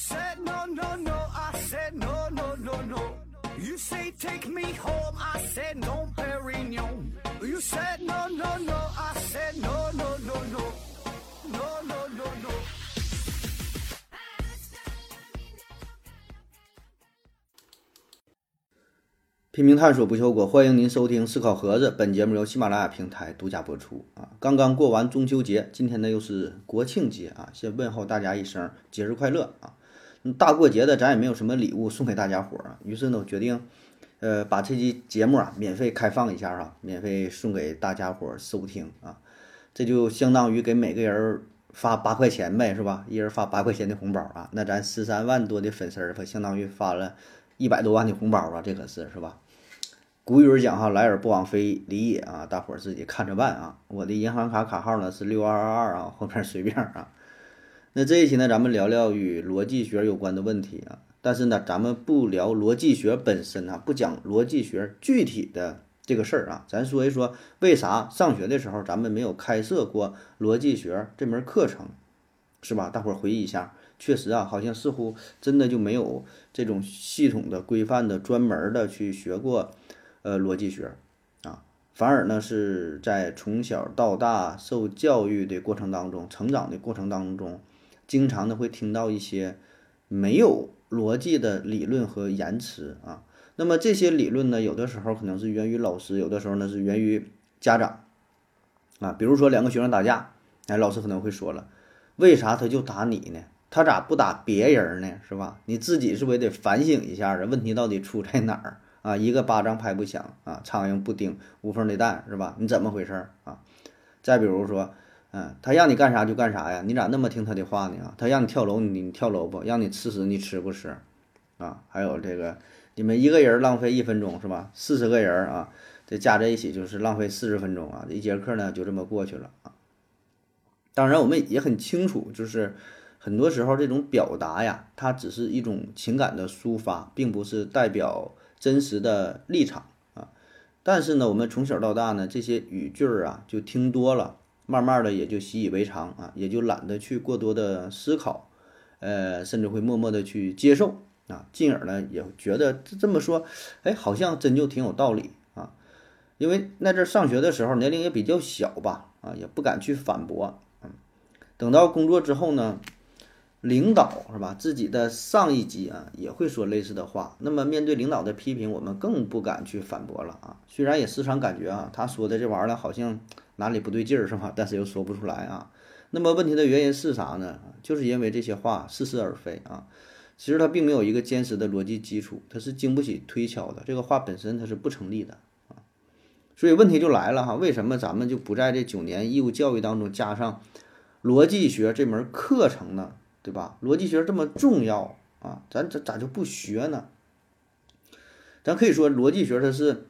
said no, no, no. I said no, no, no, no. You say take me home. I said no, Perignon. You said no, no, no. I said no, no, no, no. No, no, no, no. 拼命探索不求果，欢迎您收听思考盒子。本节目由喜马拉雅平台独家播出啊！刚刚过完中秋节，今天呢又是国庆节啊，先问候大家一声节日快乐啊！大过节的，咱也没有什么礼物送给大家伙儿啊，于是呢，我决定，呃，把这期节目啊免费开放一下啊，免费送给大家伙儿收听啊，这就相当于给每个人发八块钱呗，是吧？一人发八块钱的红包啊，那咱十三万多的粉丝儿，可相当于发了一百多万的红包啊，这可是是吧？古语儿讲哈，来而不往非礼也啊，大伙儿自己看着办啊。我的银行卡卡号呢是六二二二啊，后边随便啊。那这一期呢，咱们聊聊与逻辑学有关的问题啊，但是呢，咱们不聊逻辑学本身啊，不讲逻辑学具体的这个事儿啊，咱说一说为啥上学的时候咱们没有开设过逻辑学这门课程，是吧？大伙儿回忆一下，确实啊，好像似乎真的就没有这种系统的、规范的、专门的去学过。呃，逻辑学，啊，反而呢是在从小到大受教育的过程当中，成长的过程当中，经常的会听到一些没有逻辑的理论和言辞啊。那么这些理论呢，有的时候可能是源于老师，有的时候呢是源于家长，啊，比如说两个学生打架，哎，老师可能会说了，为啥他就打你呢？他咋不打别人呢？是吧？你自己是不是也得反省一下啊？问题到底出在哪儿？啊，一个巴掌拍不响啊，苍蝇不叮无缝的蛋是吧？你怎么回事儿啊？再比如说，嗯，他让你干啥就干啥呀，你咋那么听他的话呢？啊，他让你跳楼，你你跳楼不？让你吃屎，你吃不吃？啊，还有这个，你们一个人浪费一分钟是吧？四十个人啊，这加在一起就是浪费四十分钟啊，一节课呢就这么过去了啊。当然，我们也很清楚，就是很多时候这种表达呀，它只是一种情感的抒发，并不是代表。真实的立场啊，但是呢，我们从小到大呢，这些语句儿啊，就听多了，慢慢的也就习以为常啊，也就懒得去过多的思考，呃，甚至会默默的去接受啊，进而呢，也觉得这这么说，哎，好像真就挺有道理啊，因为那阵上学的时候年龄也比较小吧，啊，也不敢去反驳，嗯，等到工作之后呢。领导是吧？自己的上一级啊也会说类似的话。那么面对领导的批评，我们更不敢去反驳了啊。虽然也时常感觉啊，他说的这玩意儿好像哪里不对劲儿是吧？但是又说不出来啊。那么问题的原因是啥呢？就是因为这些话似是而非啊。其实它并没有一个坚实的逻辑基础，它是经不起推敲的。这个话本身它是不成立的啊。所以问题就来了哈，为什么咱们就不在这九年义务教育当中加上逻辑学这门课程呢？对吧？逻辑学这么重要啊，咱咋咋就不学呢？咱可以说，逻辑学它是，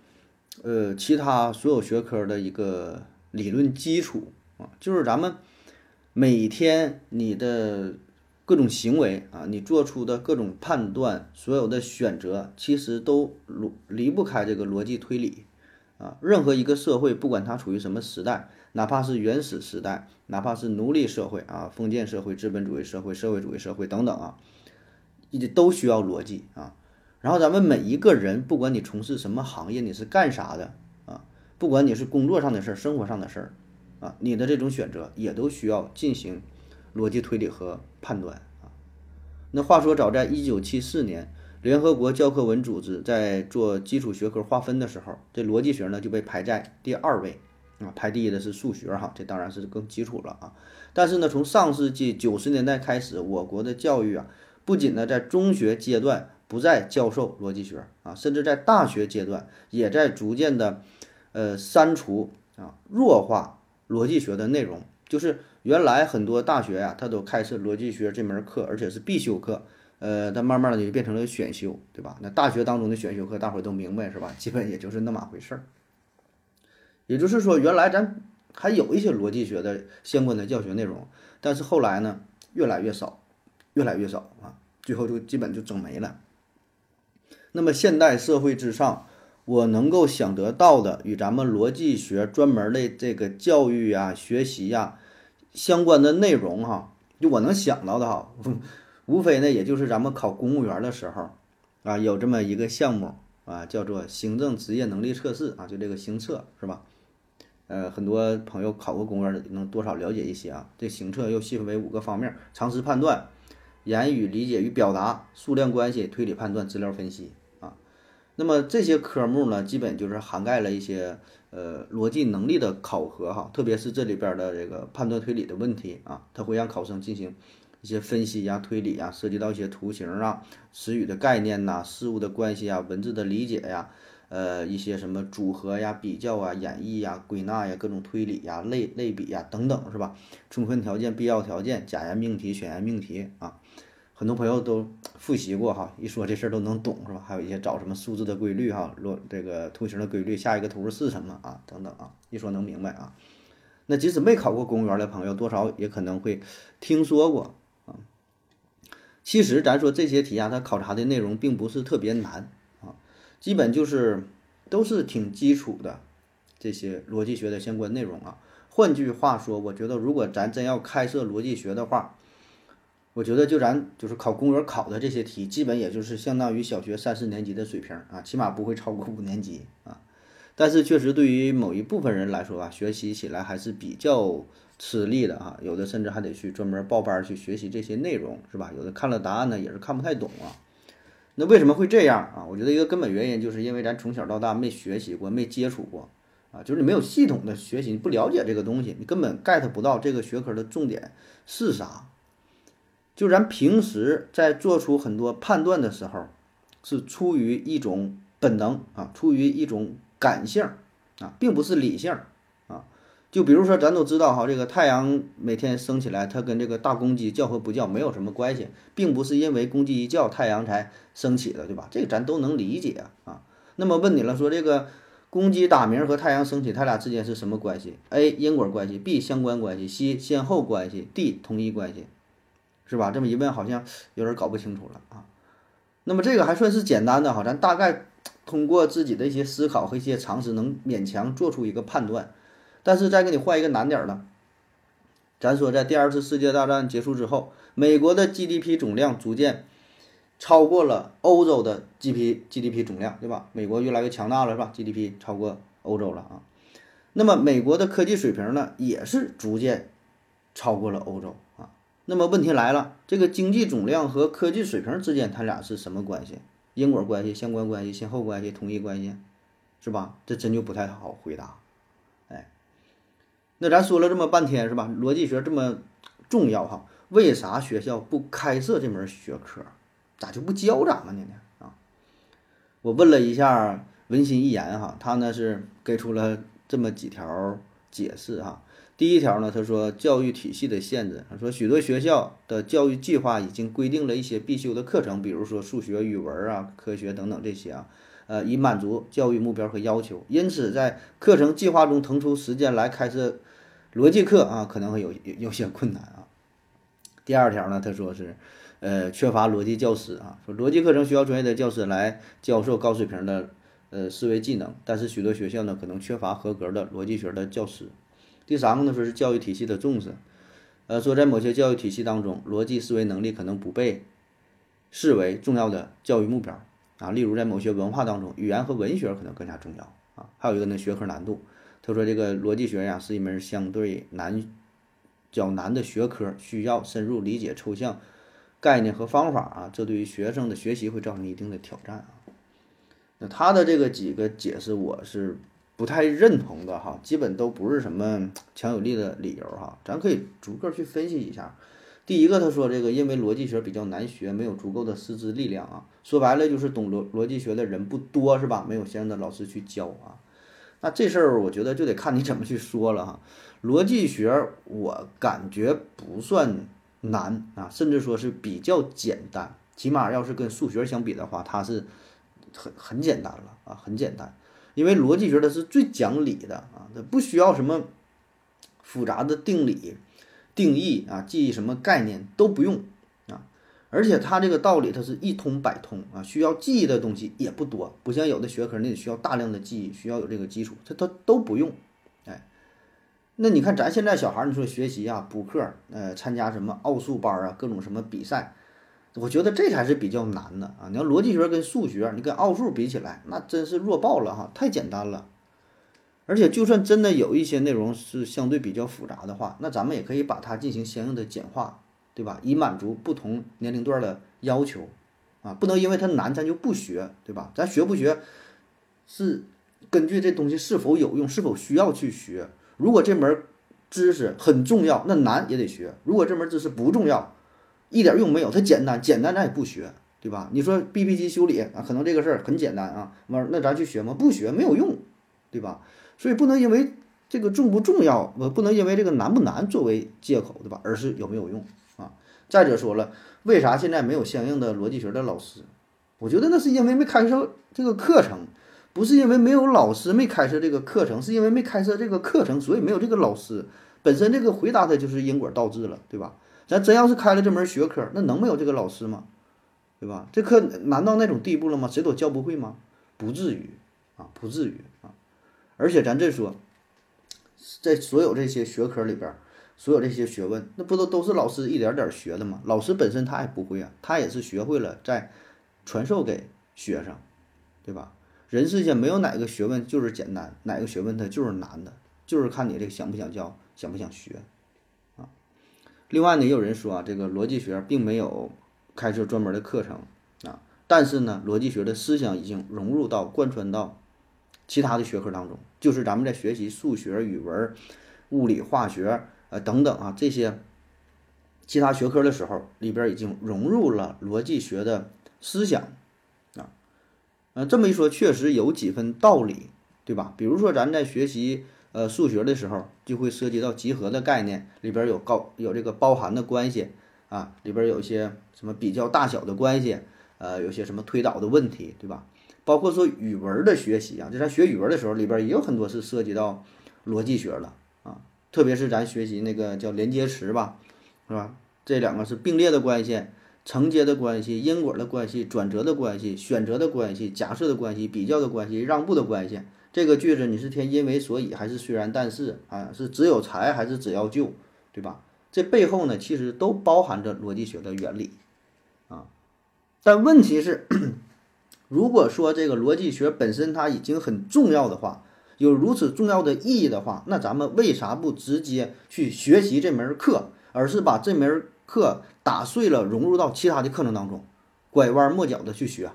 呃，其他所有学科的一个理论基础啊，就是咱们每天你的各种行为啊，你做出的各种判断，所有的选择，其实都离离不开这个逻辑推理啊。任何一个社会，不管它处于什么时代。哪怕是原始时代，哪怕是奴隶社会啊，封建社会、资本主义社会、社会主义社会等等啊，也都需要逻辑啊。然后咱们每一个人，不管你从事什么行业，你是干啥的，不管你是工作上的事儿、生活上的事儿啊，你的这种选择也都需要进行逻辑推理和判断啊。那话说，早在一九七四年，联合国教科文组织在做基础学科划分的时候，这逻辑学呢就被排在第二位。啊，排第一的是数学哈，这当然是更基础了啊。但是呢，从上世纪九十年代开始，我国的教育啊，不仅呢在中学阶段不再教授逻辑学啊，甚至在大学阶段也在逐渐的，呃，删除啊，弱化逻辑学的内容。就是原来很多大学呀，它都开设逻辑学这门课，而且是必修课，呃，它慢慢的就变成了选修，对吧？那大学当中的选修课，大伙儿都明白是吧？基本也就是那么回事儿。也就是说，原来咱还有一些逻辑学的相关的教学内容，但是后来呢，越来越少，越来越少啊，最后就基本就整没了。那么现代社会之上，我能够想得到的与咱们逻辑学专门的这个教育啊、学习呀相关的内容哈，就我能想到的哈，无非呢，也就是咱们考公务员的时候，啊，有这么一个项目啊，叫做行政职业能力测试啊，就这个行测是吧？呃，很多朋友考过公务员能多少了解一些啊。这行测又细分为五个方面：常识判断、言语理解与表达、数量关系、推理判断、资料分析。那么这些科目呢，基本就是涵盖了一些呃逻辑能力的考核哈，特别是这里边的这个判断推理的问题啊，它会让考生进行。一些分析呀、推理呀，涉及到一些图形啊、词语的概念呐、事物的关系啊、文字的理解呀，呃，一些什么组合呀、比较啊、演绎呀、归纳呀、各种推理呀、类类比呀等等，是吧？充分条件、必要条件、假言命题、选言命题啊，很多朋友都复习过哈，一说这事儿都能懂，是吧？还有一些找什么数字的规律哈，落这个图形的规律，下一个图是什么啊？等等啊，一说能明白啊。那即使没考过公务员的朋友，多少也可能会听说过啊。其实咱说这些题啊，它考察的内容并不是特别难啊，基本就是都是挺基础的这些逻辑学的相关内容啊。换句话说，我觉得如果咱真要开设逻辑学的话，我觉得就咱就是考公务员考的这些题，基本也就是相当于小学三四年级的水平啊，起码不会超过五年级啊。但是确实对于某一部分人来说吧，学习起来还是比较。吃力的哈，有的甚至还得去专门报班去学习这些内容，是吧？有的看了答案呢，也是看不太懂啊。那为什么会这样啊？我觉得一个根本原因就是因为咱从小到大没学习过，没接触过啊，就是你没有系统的学习，你不了解这个东西，你根本 get 不到这个学科的重点是啥。就咱平时在做出很多判断的时候，是出于一种本能啊，出于一种感性啊，并不是理性啊。就比如说，咱都知道哈，这个太阳每天升起来，它跟这个大公鸡叫和不叫没有什么关系，并不是因为公鸡一叫，太阳才升起的，对吧？这个咱都能理解啊。那么问你了，说这个公鸡打鸣和太阳升起，它俩之间是什么关系？A 因果关系，B 相关关系，C 先后关系，D 同一关系，是吧？这么一问，好像有点搞不清楚了啊。那么这个还算是简单的哈，咱大概通过自己的一些思考和一些常识，能勉强做出一个判断。但是再给你换一个难点儿的，咱说在第二次世界大战结束之后，美国的 GDP 总量逐渐超过了欧洲的 GP GDP 总量，对吧？美国越来越强大了，是吧？GDP 超过欧洲了啊。那么美国的科技水平呢，也是逐渐超过了欧洲。那么问题来了，这个经济总量和科技水平之间，它俩是什么关系？因果关系、相关关系、先后关系、同一关系，是吧？这真就不太好回答。哎那咱说了这么半天是吧？逻辑学这么重要哈，为啥学校不开设这门学科？咋就不教咱们呢？啊，我问了一下文心一言哈，他呢是给出了这么几条解释哈。第一条呢，他说教育体系的限制，他说许多学校的教育计划已经规定了一些必修的课程，比如说数学、语文啊、科学等等这些啊，呃，以满足教育目标和要求，因此在课程计划中腾出时间来开设。逻辑课啊，可能会有有有些困难啊。第二条呢，他说是，呃，缺乏逻辑教师啊，说逻辑课程需要专业的教师来教授高水平的呃思维技能，但是许多学校呢可能缺乏合格的逻辑学的教师。第三个呢说是教育体系的重视，呃，说在某些教育体系当中，逻辑思维能力可能不被视为重要的教育目标啊，例如在某些文化当中，语言和文学可能更加重要啊。还有一个呢，学科难度。他说：“这个逻辑学呀，是一门相对难、较难的学科，需要深入理解抽象概念和方法啊，这对于学生的学习会造成一定的挑战啊。”那他的这个几个解释，我是不太认同的哈，基本都不是什么强有力的理由哈。咱可以逐个去分析一下。第一个，他说这个因为逻辑学比较难学，没有足够的师资力量啊，说白了就是懂逻逻辑学的人不多是吧？没有相应的老师去教啊。那这事儿我觉得就得看你怎么去说了哈。逻辑学我感觉不算难啊，甚至说是比较简单，起码要是跟数学相比的话，它是很很简单了啊，很简单。因为逻辑学它是最讲理的啊，它不需要什么复杂的定理、定义啊，记忆什么概念都不用啊。而且它这个道理，它是一通百通啊，需要记忆的东西也不多，不像有的学科，那得需要大量的记忆，需要有这个基础，它它都不用。哎，那你看咱现在小孩儿，你说学习啊，补课，呃，参加什么奥数班啊，各种什么比赛，我觉得这才是比较难的啊！你要逻辑学跟数学，你跟奥数比起来，那真是弱爆了哈，太简单了。而且，就算真的有一些内容是相对比较复杂的话，那咱们也可以把它进行相应的简化，对吧？以满足不同年龄段的要求，啊，不能因为它难咱就不学，对吧？咱学不学是根据这东西是否有用，是否需要去学。如果这门知识很重要，那难也得学；如果这门知识不重要，一点用没有，它简单，简单咱也不学，对吧？你说 B B 机修理啊，可能这个事儿很简单啊，完那咱去学吗？不学没有用，对吧？所以不能因为这个重不重要，我不能因为这个难不难作为借口，对吧？而是有没有用啊？再者说了，为啥现在没有相应的逻辑学的老师？我觉得那是因为没开设这个课程，不是因为没有老师没开设这个课程，是因为没开设这个课程，所以没有这个老师。本身这个回答的就是因果倒置了，对吧？咱真要是开了这门学科，那能没有这个老师吗？对吧？这课难到那种地步了吗？谁都教不会吗？不至于啊，不至于啊。而且咱这说，在所有这些学科里边，所有这些学问，那不都都是老师一点点学的吗？老师本身他也不会啊，他也是学会了再传授给学生，对吧？人世间没有哪个学问就是简单，哪个学问它就是难的，就是看你这个想不想教，想不想学。另外呢，也有人说啊，这个逻辑学并没有开设专门的课程啊，但是呢，逻辑学的思想已经融入到贯穿到。其他的学科当中，就是咱们在学习数学、语文、物理、化学，呃等等啊这些其他学科的时候，里边已经融入了逻辑学的思想啊。呃，这么一说，确实有几分道理，对吧？比如说咱在学习呃数学的时候，就会涉及到集合的概念，里边有高有这个包含的关系啊，里边有一些什么比较大小的关系，呃，有些什么推导的问题，对吧？包括说语文的学习啊，就咱学语文的时候，里边也有很多是涉及到逻辑学了啊。特别是咱学习那个叫连接词吧，是吧？这两个是并列的关系、承接的关系、因果的关系、转折的关系、选择的关系、假设的关系、比较的关系、让步的关系。这个句子你是填因为所以还是虽然但是啊？是只有才还是只要就，对吧？这背后呢，其实都包含着逻辑学的原理啊。但问题是。如果说这个逻辑学本身它已经很重要的话，有如此重要的意义的话，那咱们为啥不直接去学习这门课，而是把这门课打碎了融入到其他的课程当中，拐弯抹角的去学？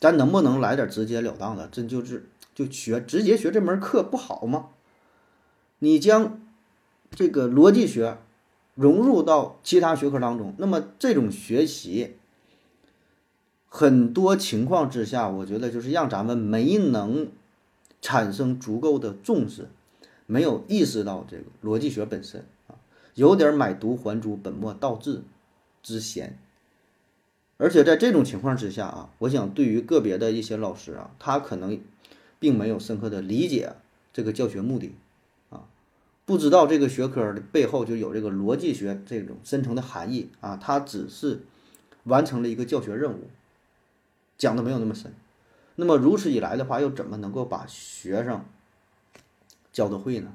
咱能不能来点直截了当的？真就是就学直接学这门课不好吗？你将这个逻辑学融入到其他学科当中，那么这种学习。很多情况之下，我觉得就是让咱们没能产生足够的重视，没有意识到这个逻辑学本身啊，有点买椟还珠、本末倒置之嫌。而且在这种情况之下啊，我想对于个别的一些老师啊，他可能并没有深刻的理解这个教学目的啊，不知道这个学科的背后就有这个逻辑学这种深层的含义啊，他只是完成了一个教学任务。讲的没有那么深，那么如此一来的话，又怎么能够把学生教的会呢？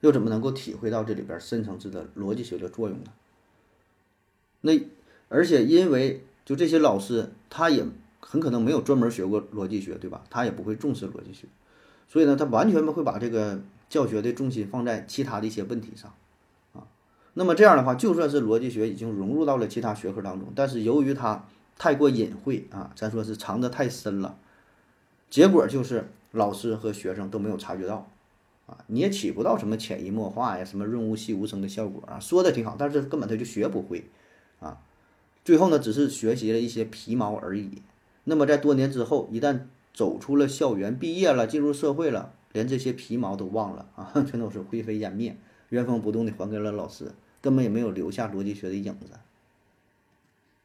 又怎么能够体会到这里边深层次的逻辑学的作用呢？那而且因为就这些老师，他也很可能没有专门学过逻辑学，对吧？他也不会重视逻辑学，所以呢，他完全不会把这个教学的重心放在其他的一些问题上啊。那么这样的话，就算是逻辑学已经融入到了其他学科当中，但是由于它太过隐晦啊，咱说是藏得太深了，结果就是老师和学生都没有察觉到，啊，你也起不到什么潜移默化呀、什么润物细无声的效果啊，说的挺好，但是根本他就学不会，啊，最后呢，只是学习了一些皮毛而已。那么在多年之后，一旦走出了校园，毕业了，进入社会了，连这些皮毛都忘了 啊，全都是灰飞烟灭，原封不动的还给了老师，根本也没有留下逻辑学的影子。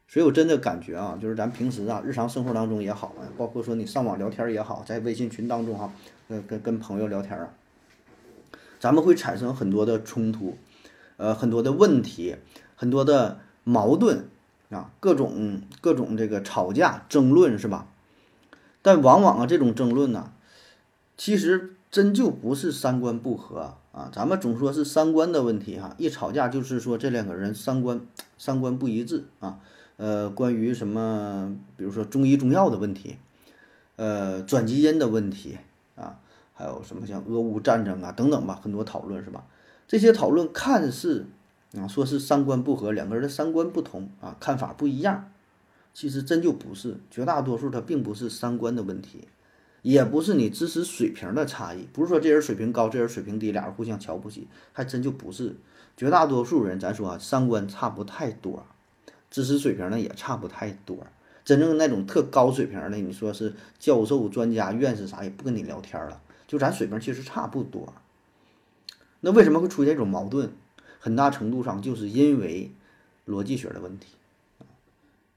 所以，我真的感觉啊，就是咱平时啊，日常生活当中也好啊，包括说你上网聊天也好，在微信群当中哈，跟跟跟朋友聊天啊，咱们会产生很多的冲突，呃，很多的问题，很多的矛盾啊，各种各种这个吵架争论是吧？但往往啊，这种争论呢，其实真就不是三观不合啊，咱们总说是三观的问题哈，一吵架就是说这两个人三观三观不一致啊。呃，关于什么，比如说中医中药的问题，呃，转基因的问题啊，还有什么像俄乌战争啊等等吧，很多讨论是吧？这些讨论看似啊，说是三观不合，两个人的三观不同啊，看法不一样，其实真就不是，绝大多数它并不是三观的问题，也不是你知识水平的差异，不是说这人水平高，这人水平低，俩人互相瞧不起，还真就不是。绝大多数人，咱说啊，三观差不太多，知识水平呢也差不太多。真正那种特高水平的，你说是教授、专家、院士啥，也不跟你聊天了。就咱水平其实差不多。那为什么会出现这种矛盾？很大程度上就是因为逻辑学的问题。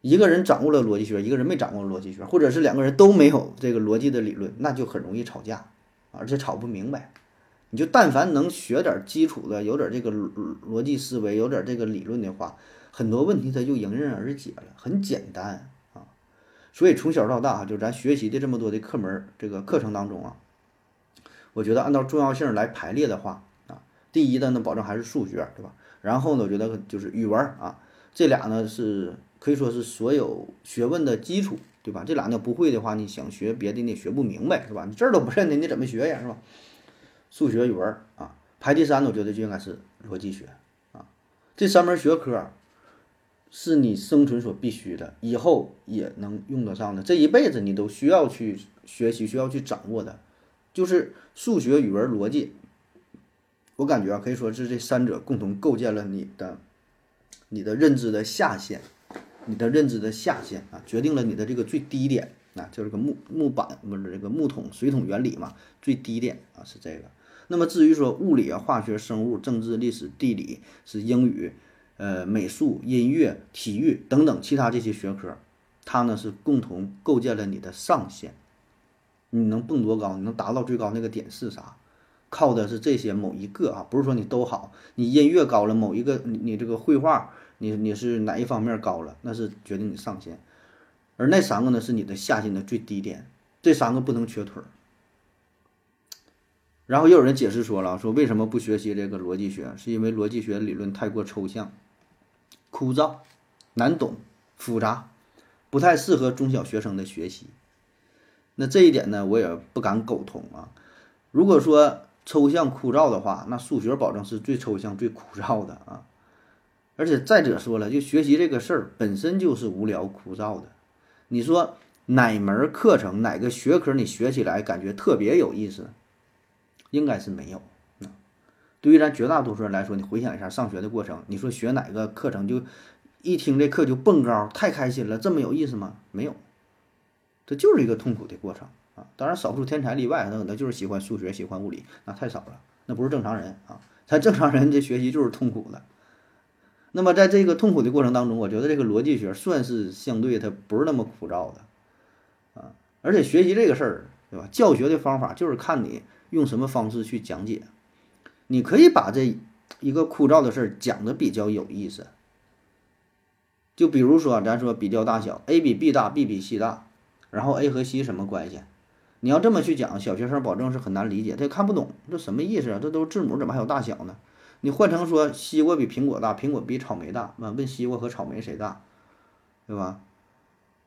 一个人掌握了逻辑学，一个人没掌握逻辑学，或者是两个人都没有这个逻辑的理论，那就很容易吵架，而且吵不明白。你就但凡能学点基础的，有点这个逻辑思维，有点这个理论的话，很多问题它就迎刃而解了，很简单啊。所以从小到大，就咱学习的这么多的课门，这个课程当中啊，我觉得按照重要性来排列的话，第一的呢，保证还是数学，对吧？然后呢，我觉得就是语文啊，这俩呢是可以说是所有学问的基础，对吧？这俩呢不会的话，你想学别的你也学不明白，是吧？你这儿都不认得，你怎么学呀，是吧？数学、语文啊，排第三，我觉得就应该是逻辑学啊。这三门学科是你生存所必须的，以后也能用得上的，这一辈子你都需要去学习、需要去掌握的，就是数学、语文、逻辑。我感觉啊，可以说是这三者共同构建了你的、你的认知的下限，你的认知的下限啊，决定了你的这个最低点啊，就是个木木板不是这个木桶水桶原理嘛，最低点啊是这个。那么至于说物理啊、化学、生物、政治、历史、地理是英语，呃，美术、音乐、体育等等其他这些学科，它呢是共同构建了你的上限。你能蹦多高？你能达到最高那个点是啥？靠的是这些某一个啊，不是说你都好。你音乐高了，某一个你你这个绘画，你你是哪一方面高了，那是决定你上限。而那三个呢是你的下限的最低点，这三个不能缺腿儿。然后又有人解释说了，说为什么不学习这个逻辑学？是因为逻辑学理论太过抽象、枯燥、难懂、复杂，不太适合中小学生的学习。那这一点呢，我也不敢苟同啊。如果说抽象枯燥的话，那数学保证是最抽象、最枯燥的啊。而且再者说了，就学习这个事儿本身就是无聊枯燥的。你说哪门课程、哪个学科你学起来感觉特别有意思？应该是没有。对于咱绝大多数人来说，你回想一下上学的过程，你说学哪个课程就一听这课就蹦高，太开心了，这么有意思吗？没有，这就是一个痛苦的过程当然，少数天才例外，那可能就是喜欢数学、喜欢物理，那太少了，那不是正常人啊。咱正常人这学习就是痛苦的。那么在这个痛苦的过程当中，我觉得这个逻辑学算是相对它不是那么枯燥的啊。而且学习这个事儿，对吧？教学的方法就是看你。用什么方式去讲解？你可以把这一个枯燥的事儿讲的比较有意思。就比如说，咱说比较大小，a 比 b 大，b 比 c 大，然后 a 和 c 什么关系？你要这么去讲，小学生保证是很难理解，他也看不懂，这什么意思啊？这都是字母，怎么还有大小呢？你换成说西瓜比苹果大，苹果比草莓大，问西瓜和草莓谁大，对吧？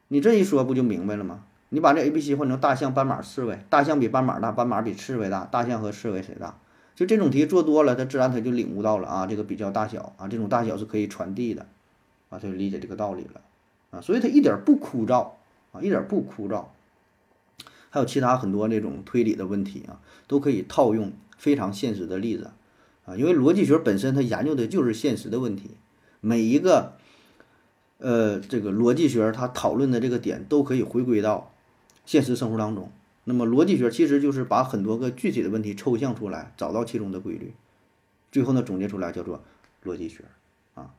你这一说不就明白了吗？你把这 A、B、C 换成大象、斑马、刺猬，大象比斑马大，斑马比刺猬大，大象和刺猬谁大？就这种题做多了，他自然他就领悟到了啊，这个比较大小啊，这种大小是可以传递的，啊，他就理解这个道理了，啊，所以他一点不枯燥啊，一点不枯燥。还有其他很多那种推理的问题啊，都可以套用非常现实的例子啊，因为逻辑学本身它研究的就是现实的问题，每一个呃这个逻辑学它讨论的这个点都可以回归到。现实生活当中，那么逻辑学其实就是把很多个具体的问题抽象出来，找到其中的规律，最后呢总结出来叫做逻辑学啊。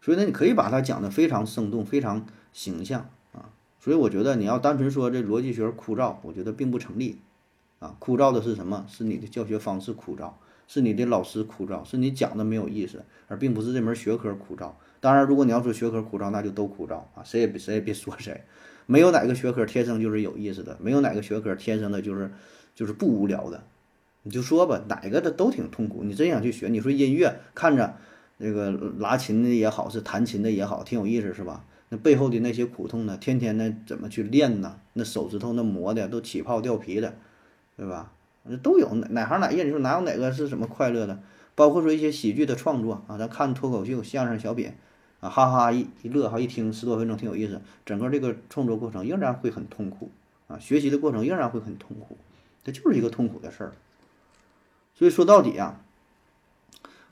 所以呢，你可以把它讲的非常生动、非常形象。所以我觉得你要单纯说这逻辑学枯燥，我觉得并不成立啊。枯燥的是什么？是你的教学方式枯燥，是你的老师枯燥，是你讲的没有意思，而并不是这门学科枯燥。当然，如果你要说学科枯燥，那就都枯燥啊，谁也别谁也别说谁。没有哪个学科天生就是有意思的，没有哪个学科天生的就是就是不无聊的。你就说吧，哪个的都挺痛苦。你真想去学，你说音乐看着那个拉琴的也好，是弹琴的也好，挺有意思，是吧？背后的那些苦痛呢？天天呢怎么去练呢？那手指头那磨的都起泡掉皮的，对吧？那都有哪哪行哪业？你说哪有哪个是什么快乐的？包括说一些喜剧的创作啊，咱看脱口秀、相声、小品啊，哈哈一一乐哈，一听十多分钟挺有意思。整个这个创作过程仍然会很痛苦啊，学习的过程仍然会很痛苦，这就是一个痛苦的事儿。所以说到底啊，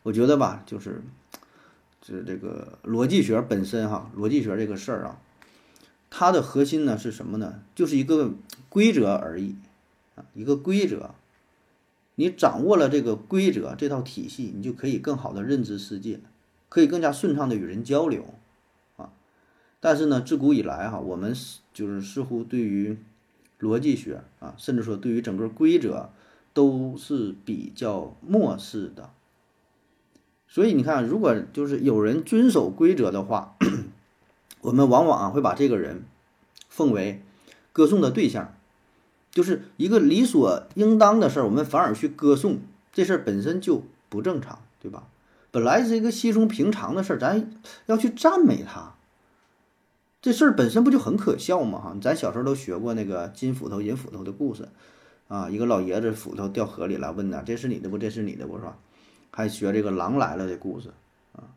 我觉得吧，就是。是这个逻辑学本身哈，逻辑学这个事儿啊，它的核心呢是什么呢？就是一个规则而已啊，一个规则。你掌握了这个规则这套体系，你就可以更好的认知世界，可以更加顺畅的与人交流啊。但是呢，自古以来哈，我们就是似乎对于逻辑学啊，甚至说对于整个规则，都是比较漠视的。所以你看，如果就是有人遵守规则的话，我们往往啊会把这个人奉为歌颂的对象，就是一个理所应当的事儿，我们反而去歌颂这事儿本身就不正常，对吧？本来是一个稀松平常的事儿，咱要去赞美他，这事儿本身不就很可笑吗？哈，咱小时候都学过那个金斧头银斧头的故事啊，一个老爷子斧头掉河里了，问他，这是你的不？这是你的不？是吧？还学这个狼来了的故事啊，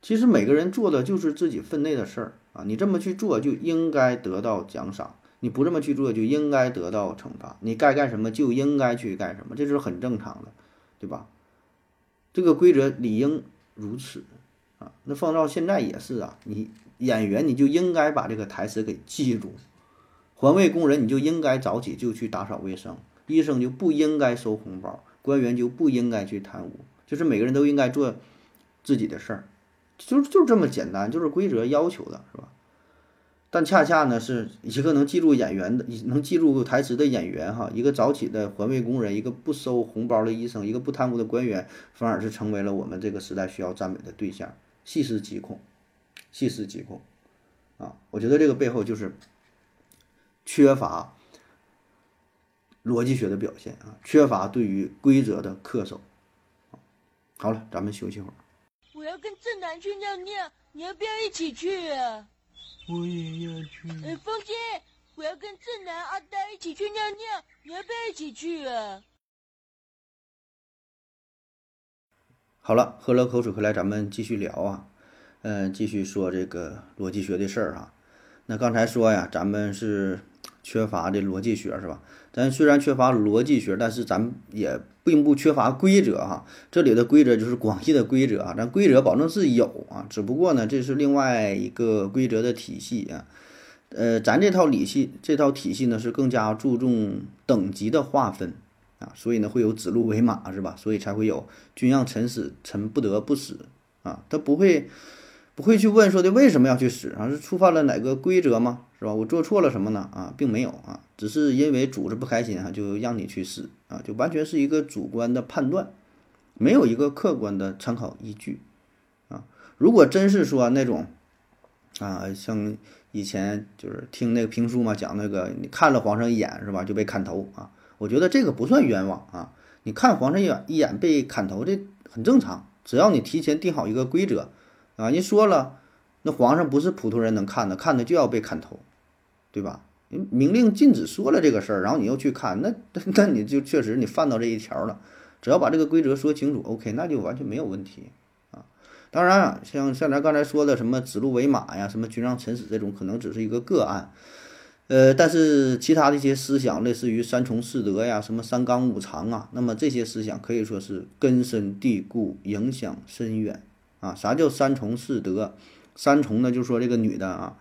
其实每个人做的就是自己分内的事儿啊，你这么去做就应该得到奖赏，你不这么去做就应该得到惩罚，你该干什么就应该去干什么，这是很正常的，对吧？这个规则理应如此啊。那放到现在也是啊，你演员你就应该把这个台词给记住，环卫工人你就应该早起就去打扫卫生，医生就不应该收红包。官员就不应该去贪污，就是每个人都应该做自己的事儿，就就这么简单，就是规则要求的，是吧？但恰恰呢，是一个能记住演员的、能记住台词的演员，哈，一个早起的环卫工人，一个不收红包的医生，一个不贪污的官员，反而是成为了我们这个时代需要赞美的对象。细思极恐，细思极恐啊！我觉得这个背后就是缺乏。逻辑学的表现啊，缺乏对于规则的恪守。好了，咱们休息会儿。我要跟正南去尿尿，你要不要一起去啊？我也要去。哎，风心，我要跟正南、阿呆一起去尿尿，你要不要一起去啊？好了，喝了口水回来，咱们继续聊啊。嗯，继续说这个逻辑学的事儿哈。那刚才说呀，咱们是。缺乏的逻辑学是吧？咱虽然缺乏逻辑学，但是咱也并不缺乏规则哈。这里的规则就是广义的规则啊，咱规则保证是有啊，只不过呢，这是另外一个规则的体系啊。呃，咱这套理系这套体系呢，是更加注重等级的划分啊，所以呢会有指鹿为马是吧？所以才会有君让臣死，臣不得不死啊，他不会。不会去问说的为什么要去死啊？是触犯了哪个规则吗？是吧？我做错了什么呢？啊，并没有啊，只是因为主子不开心啊，就让你去死啊，就完全是一个主观的判断，没有一个客观的参考依据啊。如果真是说那种啊，像以前就是听那个评书嘛，讲那个你看了皇上一眼是吧，就被砍头啊？我觉得这个不算冤枉啊。你看皇上一眼一眼被砍头，这很正常，只要你提前定好一个规则。啊，人说了，那皇上不是普通人能看的，看的就要被砍头，对吧？明令禁止说了这个事儿，然后你又去看，那那你就确实你犯到这一条了。只要把这个规则说清楚，OK，那就完全没有问题啊。当然啊，像像咱刚才说的什么指鹿为马呀，什么君让臣死这种，可能只是一个个案。呃，但是其他的一些思想，类似于三从四德呀，什么三纲五常啊，那么这些思想可以说是根深蒂固，影响深远。啊，啥叫三从四德？三从呢，就说这个女的啊，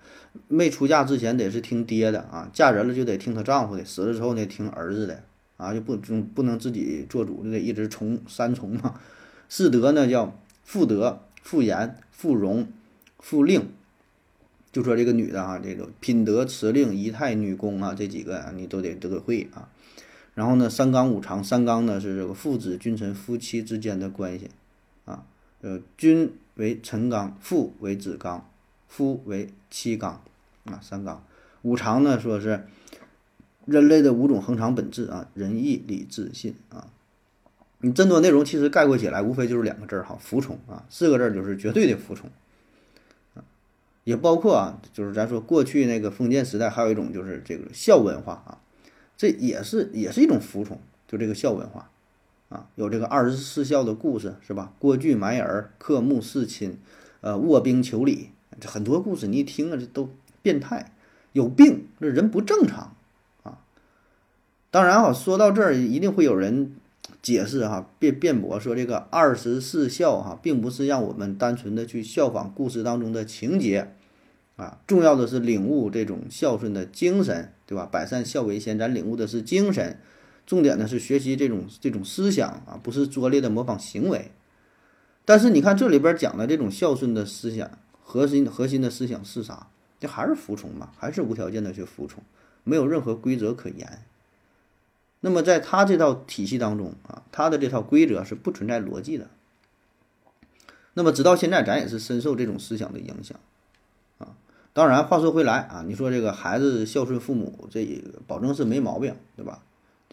没出嫁之前得是听爹的啊，嫁人了就得听她丈夫的，死了之后呢听儿子的啊，就不不不能自己做主，就得一直从三从嘛。四德呢叫妇德、妇言、妇容、妇令，就说这个女的啊，这个品德、辞令、仪态、女工啊，这几个啊你都得都得会啊。然后呢，三纲五常，三纲呢是这个父子、君臣、夫妻之间的关系。呃，君为臣纲，父为子纲，夫为妻纲，啊，三纲。五常呢，说是人类的五种恒常本质啊，仁义礼智信啊。你这么多内容其实概括起来，无非就是两个字儿哈，服从啊，四个字儿就是绝对的服从。也包括啊，就是咱说过去那个封建时代，还有一种就是这个孝文化啊，这也是也是一种服从，就这个孝文化啊，有这个二十四孝的故事是吧？郭巨埋儿、克木侍亲，呃，卧冰求鲤，这很多故事你一听啊，这都变态，有病，这人不正常啊。当然哈，说到这儿，一定会有人。解释哈，辩辩驳说这个二十四孝哈，并不是让我们单纯的去效仿故事当中的情节，啊，重要的是领悟这种孝顺的精神，对吧？百善孝为先，咱领悟的是精神，重点呢是学习这种这种思想啊，不是拙劣的模仿行为。但是你看这里边讲的这种孝顺的思想，核心核心的思想是啥？这还是服从嘛，还是无条件的去服从，没有任何规则可言。那么在他这套体系当中啊，他的这套规则是不存在逻辑的。那么直到现在，咱也是深受这种思想的影响啊。当然，话说回来啊，你说这个孩子孝顺父母，这个保证是没毛病，对吧？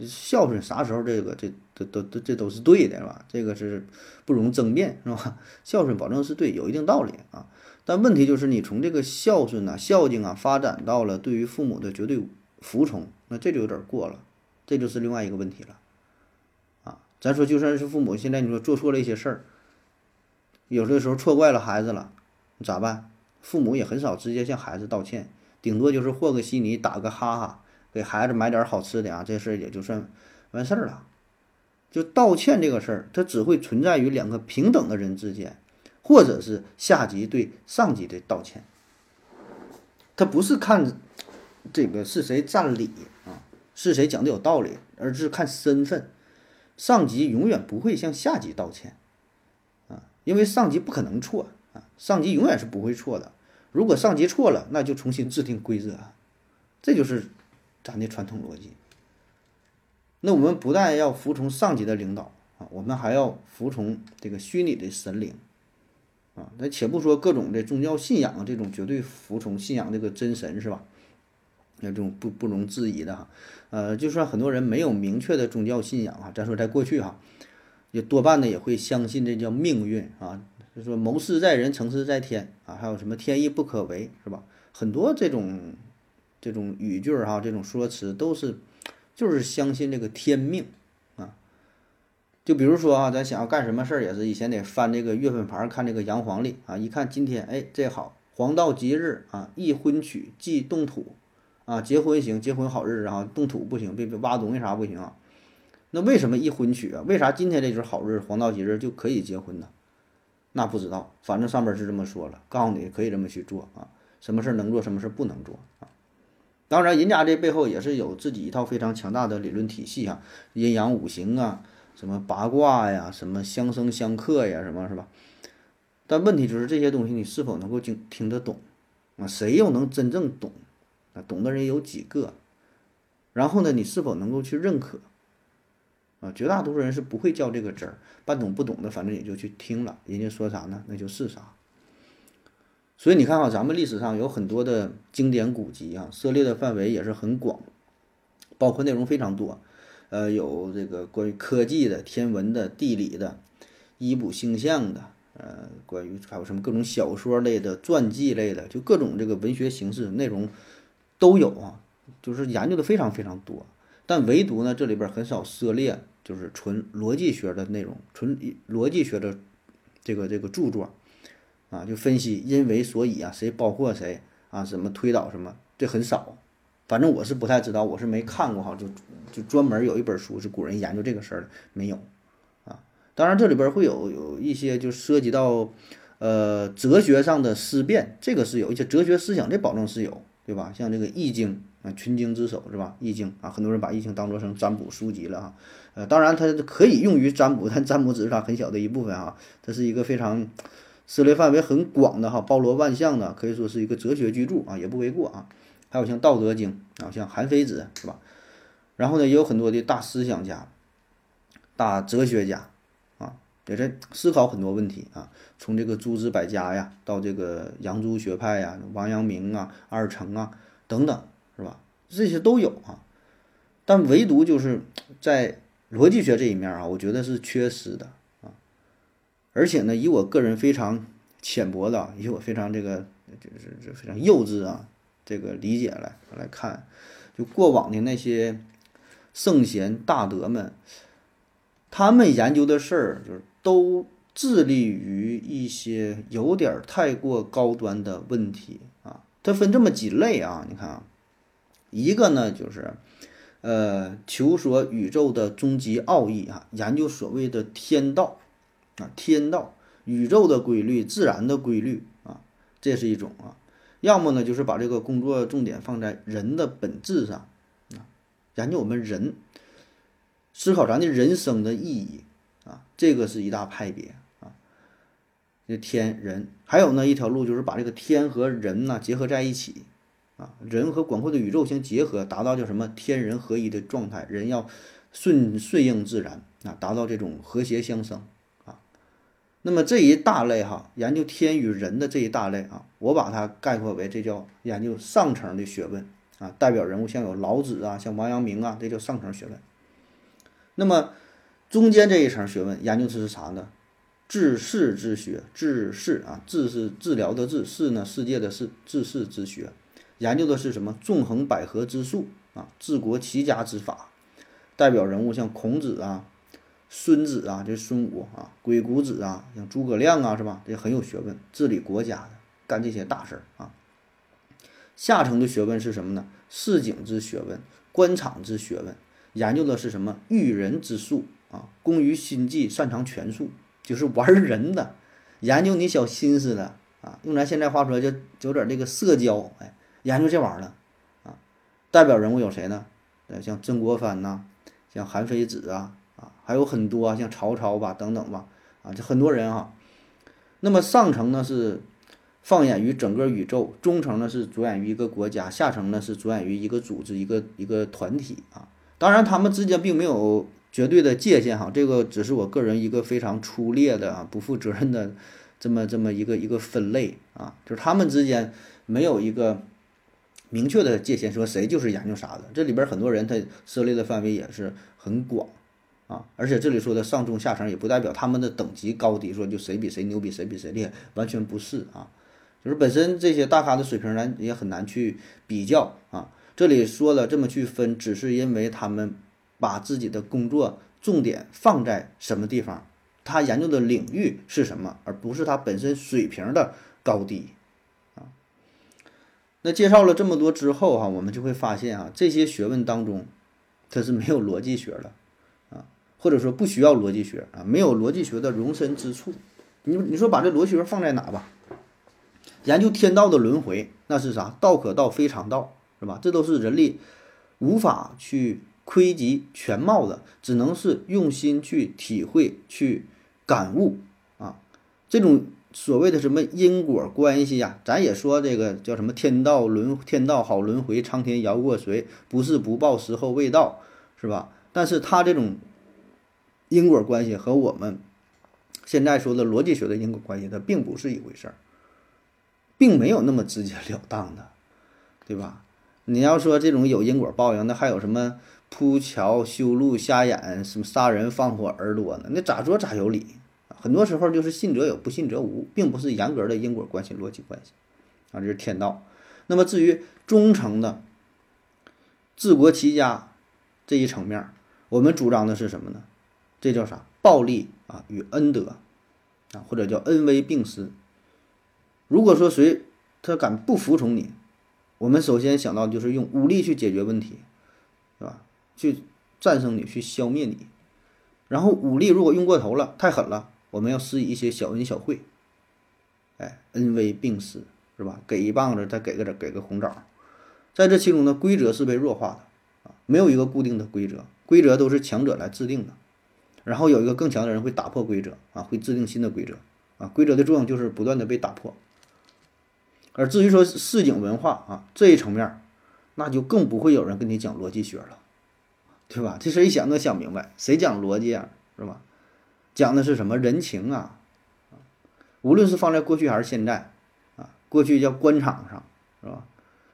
孝顺啥时候这个这都都都这都是对的，是吧？这个是不容争辩，是吧？孝顺保证是对，有一定道理啊。但问题就是你从这个孝顺啊、孝敬啊发展到了对于父母的绝对服从，那这就有点过了。这就是另外一个问题了，啊，咱说就算是父母现在你说做错了一些事儿，有的时候错怪了孩子了，咋办？父母也很少直接向孩子道歉，顶多就是和个稀泥，打个哈哈，给孩子买点好吃的啊，这事儿也就算完事儿了。就道歉这个事儿，它只会存在于两个平等的人之间，或者是下级对上级的道歉，他不是看这个是谁占理啊。是谁讲的有道理，而是看身份。上级永远不会向下级道歉，啊，因为上级不可能错啊，上级永远是不会错的。如果上级错了，那就重新制定规则，这就是咱的传统逻辑。那我们不但要服从上级的领导啊，我们还要服从这个虚拟的神灵啊。那且不说各种的宗教信仰，这种绝对服从信仰这个真神是吧？那这种不不容置疑的哈，呃，就算很多人没有明确的宗教信仰啊，咱说在过去哈，也多半呢也会相信这叫命运啊，就说谋事在人，成事在天啊，还有什么天意不可违是吧？很多这种这种语句哈，这种说辞都是就是相信这个天命啊。就比如说啊，咱想要干什么事儿，也是以前得翻这个月份牌看这个阳黄历啊，一看今天哎这好，黄道吉日啊，宜婚娶，忌动土。啊，结婚行，结婚好日子啊，动土不行，别别挖东西啥不行啊。那为什么一婚娶啊？为啥今天这就是好日子黄道吉日就可以结婚呢？那不知道，反正上边是这么说了，告诉你可以这么去做啊。什么事儿能做，什么事儿不能做啊？当然，人家这背后也是有自己一套非常强大的理论体系啊，阴阳五行啊，什么八卦呀，什么相生相克呀，什么是吧？但问题就是这些东西你是否能够听听得懂啊？谁又能真正懂？啊，懂的人有几个？然后呢，你是否能够去认可？啊，绝大多数人是不会较这个真儿，半懂不懂的，反正也就去听了，人家说啥呢，那就是啥。所以你看啊，咱们历史上有很多的经典古籍啊，涉猎的范围也是很广，包括内容非常多。呃，有这个关于科技的、天文的、地理的、医卜星象的，呃，关于还有什么各种小说类的、传记类的，就各种这个文学形式内容。都有啊，就是研究的非常非常多，但唯独呢，这里边很少涉猎，就是纯逻辑学的内容，纯逻辑学的这个这个著作啊，就分析因为所以啊，谁包括谁啊，什么推导什么，这很少。反正我是不太知道，我是没看过哈，就就专门有一本书是古人研究这个事儿的，没有啊。当然这里边会有有一些就涉及到呃哲学上的思辨，这个是有一些哲学思想，这保证是有。对吧？像这个《易经》啊，群经之首是吧？《易经》啊，很多人把《易经》当做成占卜书籍了哈。呃，当然它可以用于占卜，但占卜只是它很小的一部分哈。它是一个非常涉猎范围很广的哈，包罗万象的，可以说是一个哲学巨著啊，也不为过啊。还有像《道德经》啊，像韩非子是吧？然后呢，也有很多的大思想家、大哲学家啊。也在思考很多问题啊，从这个诸子百家呀，到这个杨朱学派呀，王阳明啊、二程啊等等，是吧？这些都有啊，但唯独就是在逻辑学这一面啊，我觉得是缺失的。而且呢，以我个人非常浅薄的，以我非常这个这是这非常幼稚啊，这个理解来来看，就过往的那些圣贤大德们，他们研究的事儿就是都致力于一些有点太过高端的问题啊。它分这么几类啊，你看啊，一个呢就是。呃，求索宇宙的终极奥义啊，研究所谓的天道啊，天道，宇宙的规律，自然的规律啊，这是一种啊。要么呢，就是把这个工作重点放在人的本质上啊，研究我们人，思考咱的人生的意义啊，这个是一大派别啊。这天人，还有呢一条路就是把这个天和人呢结合在一起。啊，人和广阔的宇宙相结合，达到叫什么天人合一的状态。人要顺顺应自然啊，达到这种和谐相生。那么这一大类哈，研究天与人的这一大类啊，我把它概括为这叫研究上层的学问啊。代表人物像有老子啊，像王阳明啊，这叫上层学问。那么中间这一层学问研究的是啥呢？治世之学，治世啊，治是治疗的治，世呢世界的世，治世之学。研究的是什么纵横捭阖之术啊，治国齐家之法，代表人物像孔子啊、孙子啊，这孙武啊、鬼谷子啊，像诸葛亮啊，是吧？这很有学问，治理国家的，干这些大事儿啊。下层的学问是什么呢？市井之学问，官场之学问，研究的是什么驭人之术啊，工于心计，擅长权术，就是玩人的，研究你小心思的啊。用咱现在话说，就有点这个社交，哎。研究这玩意儿的，啊，代表人物有谁呢？呃，像曾国藩呐，像韩非子，啊，还有很多啊，像曹操吧，等等吧，啊，这很多人啊。那么上层呢是放眼于整个宇宙，中层呢是着眼于一个国家，下层呢是着眼于一个组织、一个一个团体啊。当然，他们之间并没有绝对的界限哈，这个只是我个人一个非常粗略的啊，不负责任的这么这么一个一个分类啊，就是他们之间没有一个。明确的界限，说谁就是研究啥的。这里边很多人他涉猎的范围也是很广啊，而且这里说的上中下层也不代表他们的等级高低，说就谁比谁牛逼，谁比谁厉害，完全不是啊。就是本身这些大咖的水平，咱也很难去比较啊。这里说了这么去分，只是因为他们把自己的工作重点放在什么地方，他研究的领域是什么，而不是他本身水平的高低啊。那介绍了这么多之后哈，我们就会发现啊，这些学问当中，它是没有逻辑学的，或者说不需要逻辑学啊，没有逻辑学的容身之处。你你说把这逻辑学放在哪吧？研究天道的轮回，那是啥？道可道非常道，是吧？这都是人力无法去窥及全貌的，只能是用心去体会、去感悟啊，这种。所谓的什么因果关系呀？咱也说这个叫什么天道轮天道好轮回，苍天饶过谁？不是不报，时候未到，是吧？但是他这种因果关系和我们现在说的逻辑学的因果关系，它并不是一回事儿，并没有那么直截了当的，对吧？你要说这种有因果报应，那还有什么铺桥修路、瞎眼什么杀人放火耳朵呢？那咋说咋有理。很多时候就是信则有，不信则无，并不是严格的因果关系、逻辑关系，啊，这是天道。那么至于忠诚的治国齐家这一层面，我们主张的是什么呢？这叫啥？暴力啊与恩德啊，或者叫恩威并施。如果说谁他敢不服从你，我们首先想到就是用武力去解决问题，是吧？去战胜你，去消灭你。然后武力如果用过头了，太狠了。我们要施以一些小恩小惠，哎，恩威并施，是吧？给一棒子，再给个给个红枣，在这其中呢，规则是被弱化的啊，没有一个固定的规则，规则都是强者来制定的，然后有一个更强的人会打破规则啊，会制定新的规则啊，规则的作用就是不断的被打破。而至于说市井文化啊这一层面，那就更不会有人跟你讲逻辑学了，对吧？这事一想都想明白，谁讲逻辑啊，是吧？讲的是什么人情啊？无论是放在过去还是现在，啊，过去叫官场上，是吧？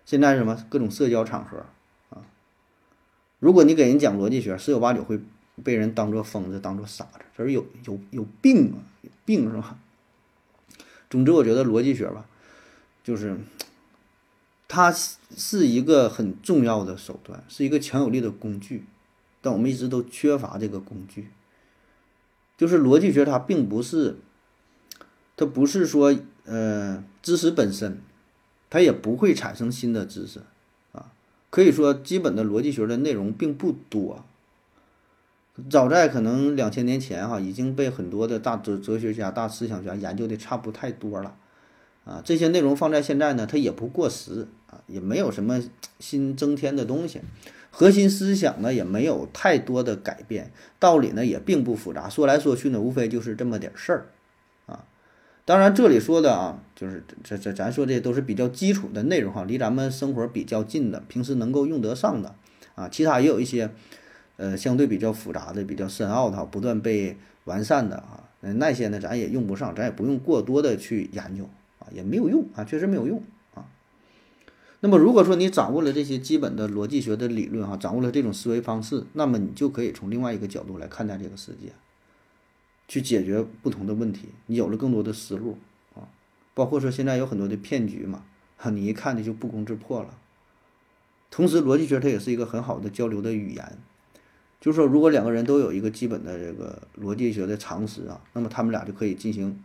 现在什么各种社交场合，啊，如果你给人讲逻辑学，十有八九会被人当做疯子，当做傻子，这是有有有病啊，有病是吧？总之，我觉得逻辑学吧，就是它是是一个很重要的手段，是一个强有力的工具，但我们一直都缺乏这个工具。就是逻辑学，它并不是，它不是说呃知识本身，它也不会产生新的知识啊。可以说，基本的逻辑学的内容并不多。早在可能两千年前哈，已经被很多的大哲哲学家、大思想家研究的差不太多了。啊，这些内容放在现在呢，它也不过时啊，也没有什么新增添的东西，核心思想呢也没有太多的改变，道理呢也并不复杂，说来说去呢，无非就是这么点事儿啊。当然，这里说的啊，就是这这咱说这都是比较基础的内容哈，离咱们生活比较近的，平时能够用得上的啊。其他也有一些呃相对比较复杂的、比较深奥的，不断被完善的啊，那些呢咱也用不上，咱也不用过多的去研究。啊，也没有用啊，确实没有用啊。那么，如果说你掌握了这些基本的逻辑学的理论哈，掌握了这种思维方式，那么你就可以从另外一个角度来看待这个世界，去解决不同的问题。你有了更多的思路啊，包括说现在有很多的骗局嘛，哈，你一看你就不攻自破了。同时，逻辑学它也是一个很好的交流的语言，就是说，如果两个人都有一个基本的这个逻辑学的常识啊，那么他们俩就可以进行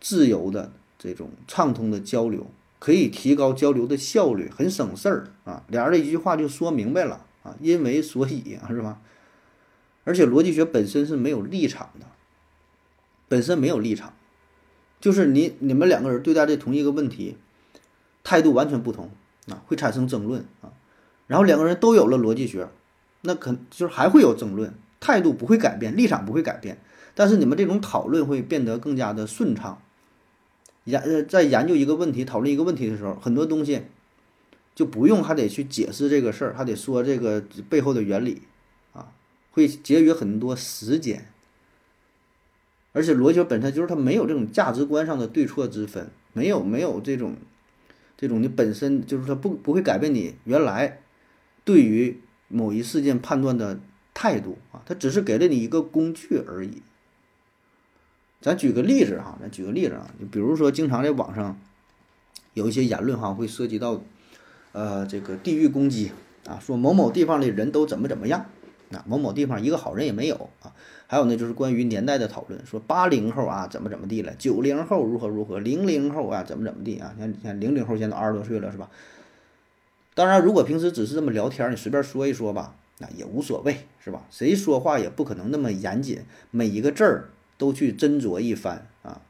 自由的。这种畅通的交流可以提高交流的效率，很省事儿啊！俩人的一句话就说明白了啊，因为所以啊，是吧？而且逻辑学本身是没有立场的，本身没有立场，就是你你们两个人对待这同一个问题，态度完全不同啊，会产生争论啊。然后两个人都有了逻辑学，那可就是还会有争论，态度不会改变，立场不会改变，但是你们这种讨论会变得更加的顺畅。研呃，在研究一个问题、讨论一个问题的时候，很多东西就不用还得去解释这个事儿，还得说这个背后的原理啊，会节约很多时间。而且逻辑本身就是它没有这种价值观上的对错之分，没有没有这种这种你本身就是它不不会改变你原来对于某一事件判断的态度啊，它只是给了你一个工具而已。咱举个例子哈，咱举个例子啊，就比如说，经常在网上有一些言论哈，会涉及到呃这个地域攻击啊，说某某地方的人都怎么怎么样啊，某某地方一个好人也没有啊。还有呢，就是关于年代的讨论，说八零后啊怎么怎么地了，九零后如何如何，零零后啊怎么怎么地啊？你看，你看零零后现在二十多岁了是吧？当然，如果平时只是这么聊天，你随便说一说吧，那也无所谓是吧？谁说话也不可能那么严谨，每一个字儿。都去斟酌一番啊，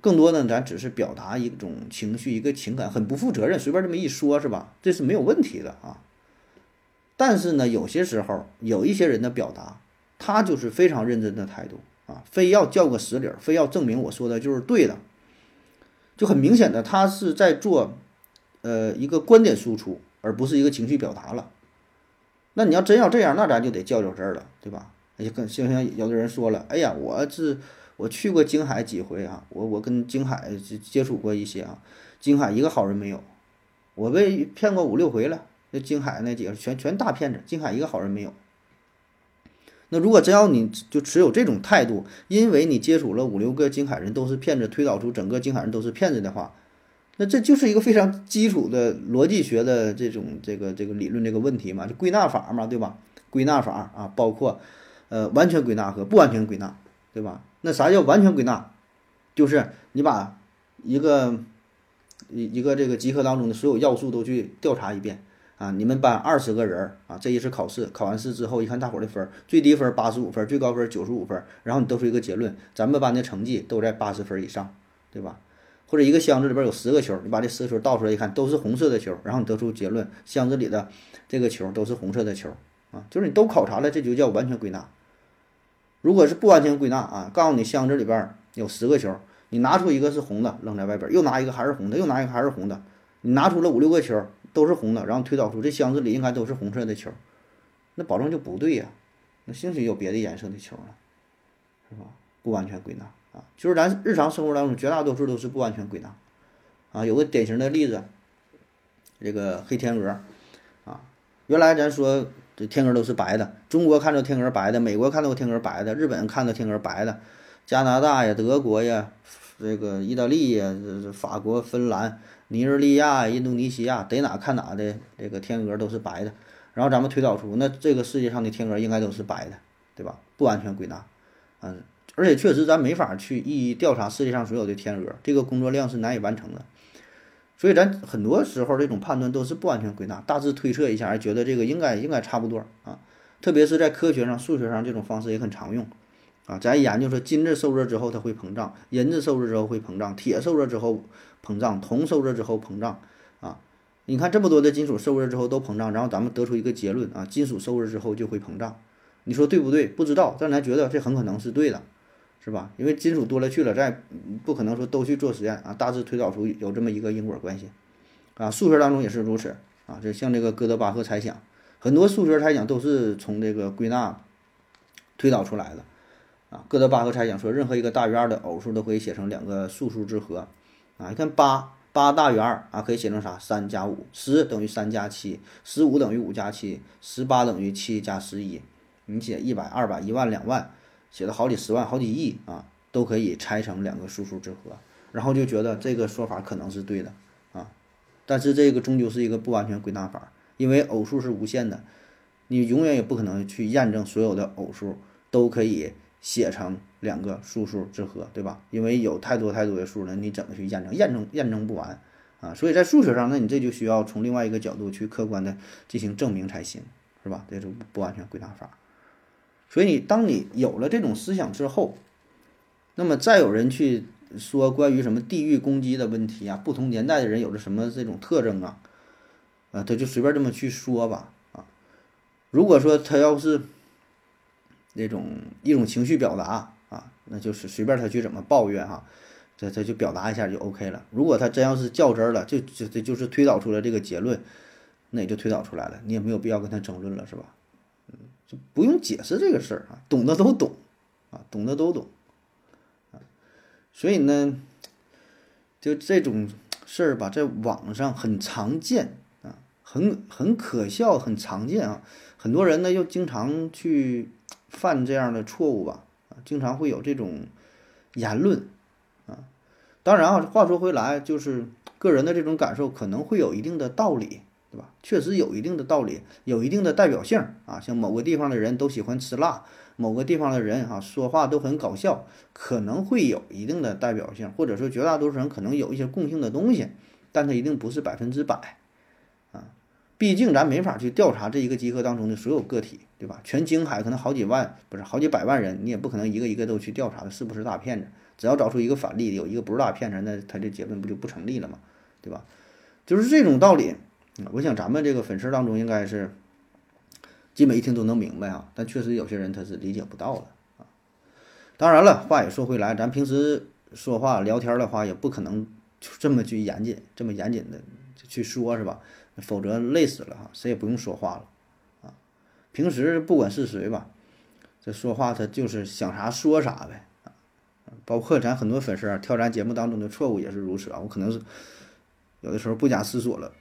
更多的咱只是表达一种情绪、一个情感，很不负责任，随便这么一说，是吧？这是没有问题的啊。但是呢，有些时候有一些人的表达，他就是非常认真的态度啊，非要叫个实理儿，非要证明我说的就是对的，就很明显的他是在做呃一个观点输出，而不是一个情绪表达了。那你要真要这样，那咱就得较较真儿了，对吧？哎呀，跟像像有的人说了，哎呀，我是我去过京海几回啊，我我跟京海接接触过一些啊，京海一个好人没有，我被骗过五六回了，那京海那几个全全大骗子，京海一个好人没有。那如果真要你就持有这种态度，因为你接触了五六个京海人都是骗子，推导出整个京海人都是骗子的话，那这就是一个非常基础的逻辑学的这种这个这个理论这个问题嘛，就归纳法嘛，对吧？归纳法啊，包括。呃，完全归纳和不完全归纳，对吧？那啥叫完全归纳？就是你把一个一一个这个集合当中的所有要素都去调查一遍啊。你们班二十个人啊，这一次考试考完试之后，一看大伙的分儿，最低分八十五分，最高分九十五分，然后你得出一个结论，咱们班的成绩都在八十分以上，对吧？或者一个箱子里边有十个球，你把这十个球倒出来一看，都是红色的球，然后你得出结论，箱子里的这个球都是红色的球啊，就是你都考察了，这就叫完全归纳。如果是不完全归纳啊，告诉你箱子里边有十个球，你拿出一个是红的扔在外边，又拿一个还是红的，又拿一个还是红的，你拿出了五六个球都是红的，然后推导出这箱子里应该都是红色的球，那保证就不对呀，那兴许有别的颜色的球呢，是吧？不完全归纳就是咱日常生活当中绝大多数都是不完全归纳啊。有个典型的例子，这个黑天鹅啊，原来咱说。这天鹅都是白的，中国看到天鹅白的，美国看到天鹅白的，日本看到天鹅白的，加拿大呀、德国呀、这个意大利呀、这法国、芬兰、尼日利亚、印度尼西亚，逮哪看哪的这个天鹅都是白的。然后咱们推导出，那这个世界上的天鹅应该都是白的，对吧？不安全归纳，嗯，而且确实咱没法去一一调查世界上所有的天鹅，这个工作量是难以完成的。所以咱很多时候这种判断都是不安全归纳，大致推测一下，觉得这个应该应该差不多啊。特别是在科学上、数学上，这种方式也很常用啊。咱研究说金子受热之后它会膨胀，银子受热之后会膨胀，铁受热之后膨胀，铜受热之后膨胀啊。你看这么多的金属受热之后都膨胀，然后咱们得出一个结论啊，金属受热之后就会膨胀。你说对不对？不知道，但咱觉得这很可能是对的，是吧？因为金属多了去了，咱也不可能说都去做实验啊，大致推导出有这么一个因果关系啊。数学当中也是如此啊，这像这个哥德巴赫猜想，很多数学猜想都是从这个归纳推导出来的啊。哥德巴赫猜想说，任何一个大于二的偶数都可以写成两个素数之和啊。你看八八大于二啊，可以写成啥？三加五，十等于三加七，十五等于五加七，十八等于七加十一。你写一百、二百、一万、两万，写的好几十万、好几亿啊，都可以拆成两个数数之和，然后就觉得这个说法可能是对的啊。但是这个终究是一个不完全归纳法，因为偶数是无限的，你永远也不可能去验证所有的偶数都可以写成两个数数之和，对吧？因为有太多太多的数了，你怎么去验证？验证验证不完啊。所以在数学上，那你这就需要从另外一个角度去客观的进行证明才行，是吧？这种不完全归纳法。所以当你有了这种思想之后，那么再有人去说关于什么地域攻击的问题啊，不同年代的人有着什么这种特征啊，啊，他就随便这么去说吧，啊，如果说他要是那种一种情绪表达啊，那就是随便他去怎么抱怨哈，这他就表达一下就 OK 了。如果他真要是较真儿了，就就这就是推导出了这个结论，那也就推导出来了，你也没有必要跟他争论了，是吧？就不用解释这个事儿啊，懂的都懂，啊，懂的都懂，啊，所以呢，就这种事儿吧，在网上很常见啊，很很可笑，很常见啊，很多人呢又经常去犯这样的错误吧，啊，经常会有这种言论，啊，当然啊，话说回来，就是个人的这种感受可能会有一定的道理。吧？确实有一定的道理，有一定的代表性啊。像某个地方的人都喜欢吃辣，某个地方的人哈说话都很搞笑，可能会有一定的代表性，或者说绝大多数人可能有一些共性的东西，但它一定不是百分之百啊。毕竟咱没法去调查这一个集合当中的所有个体，对吧？全京海可能好几万，不是好几百万人，你也不可能一个一个都去调查的是不是大骗子。只要找出一个反例，有一个不是大骗子，那他这结论不就不成立了吗？对吧？就是这种道理。我想咱们这个粉丝当中应该是基本一听都能明白啊，但确实有些人他是理解不到的啊。当然了，话也说回来，咱平时说话聊天的话，也不可能就这么去严谨，这么严谨的去说，是吧？否则累死了哈，谁也不用说话了啊。平时不管是谁吧，这说话他就是想啥说啥呗啊。包括咱很多粉丝啊，挑咱节目当中的错误也是如此啊。我可能是有的时候不假思索了。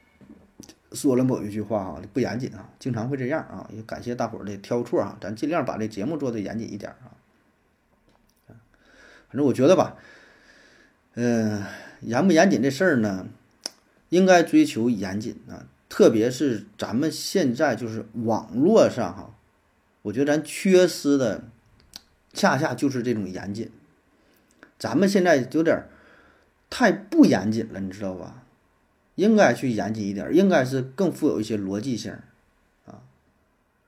说了某一句话啊，不严谨啊，经常会这样啊，也感谢大伙儿的挑错啊，咱尽量把这节目做的严谨一点啊。反正我觉得吧，嗯，严不严谨这事儿呢，应该追求严谨啊，特别是咱们现在就是网络上哈，我觉得咱缺失的恰恰就是这种严谨，咱们现在有点太不严谨了，你知道吧？应该去严谨一点，应该是更富有一些逻辑性，啊，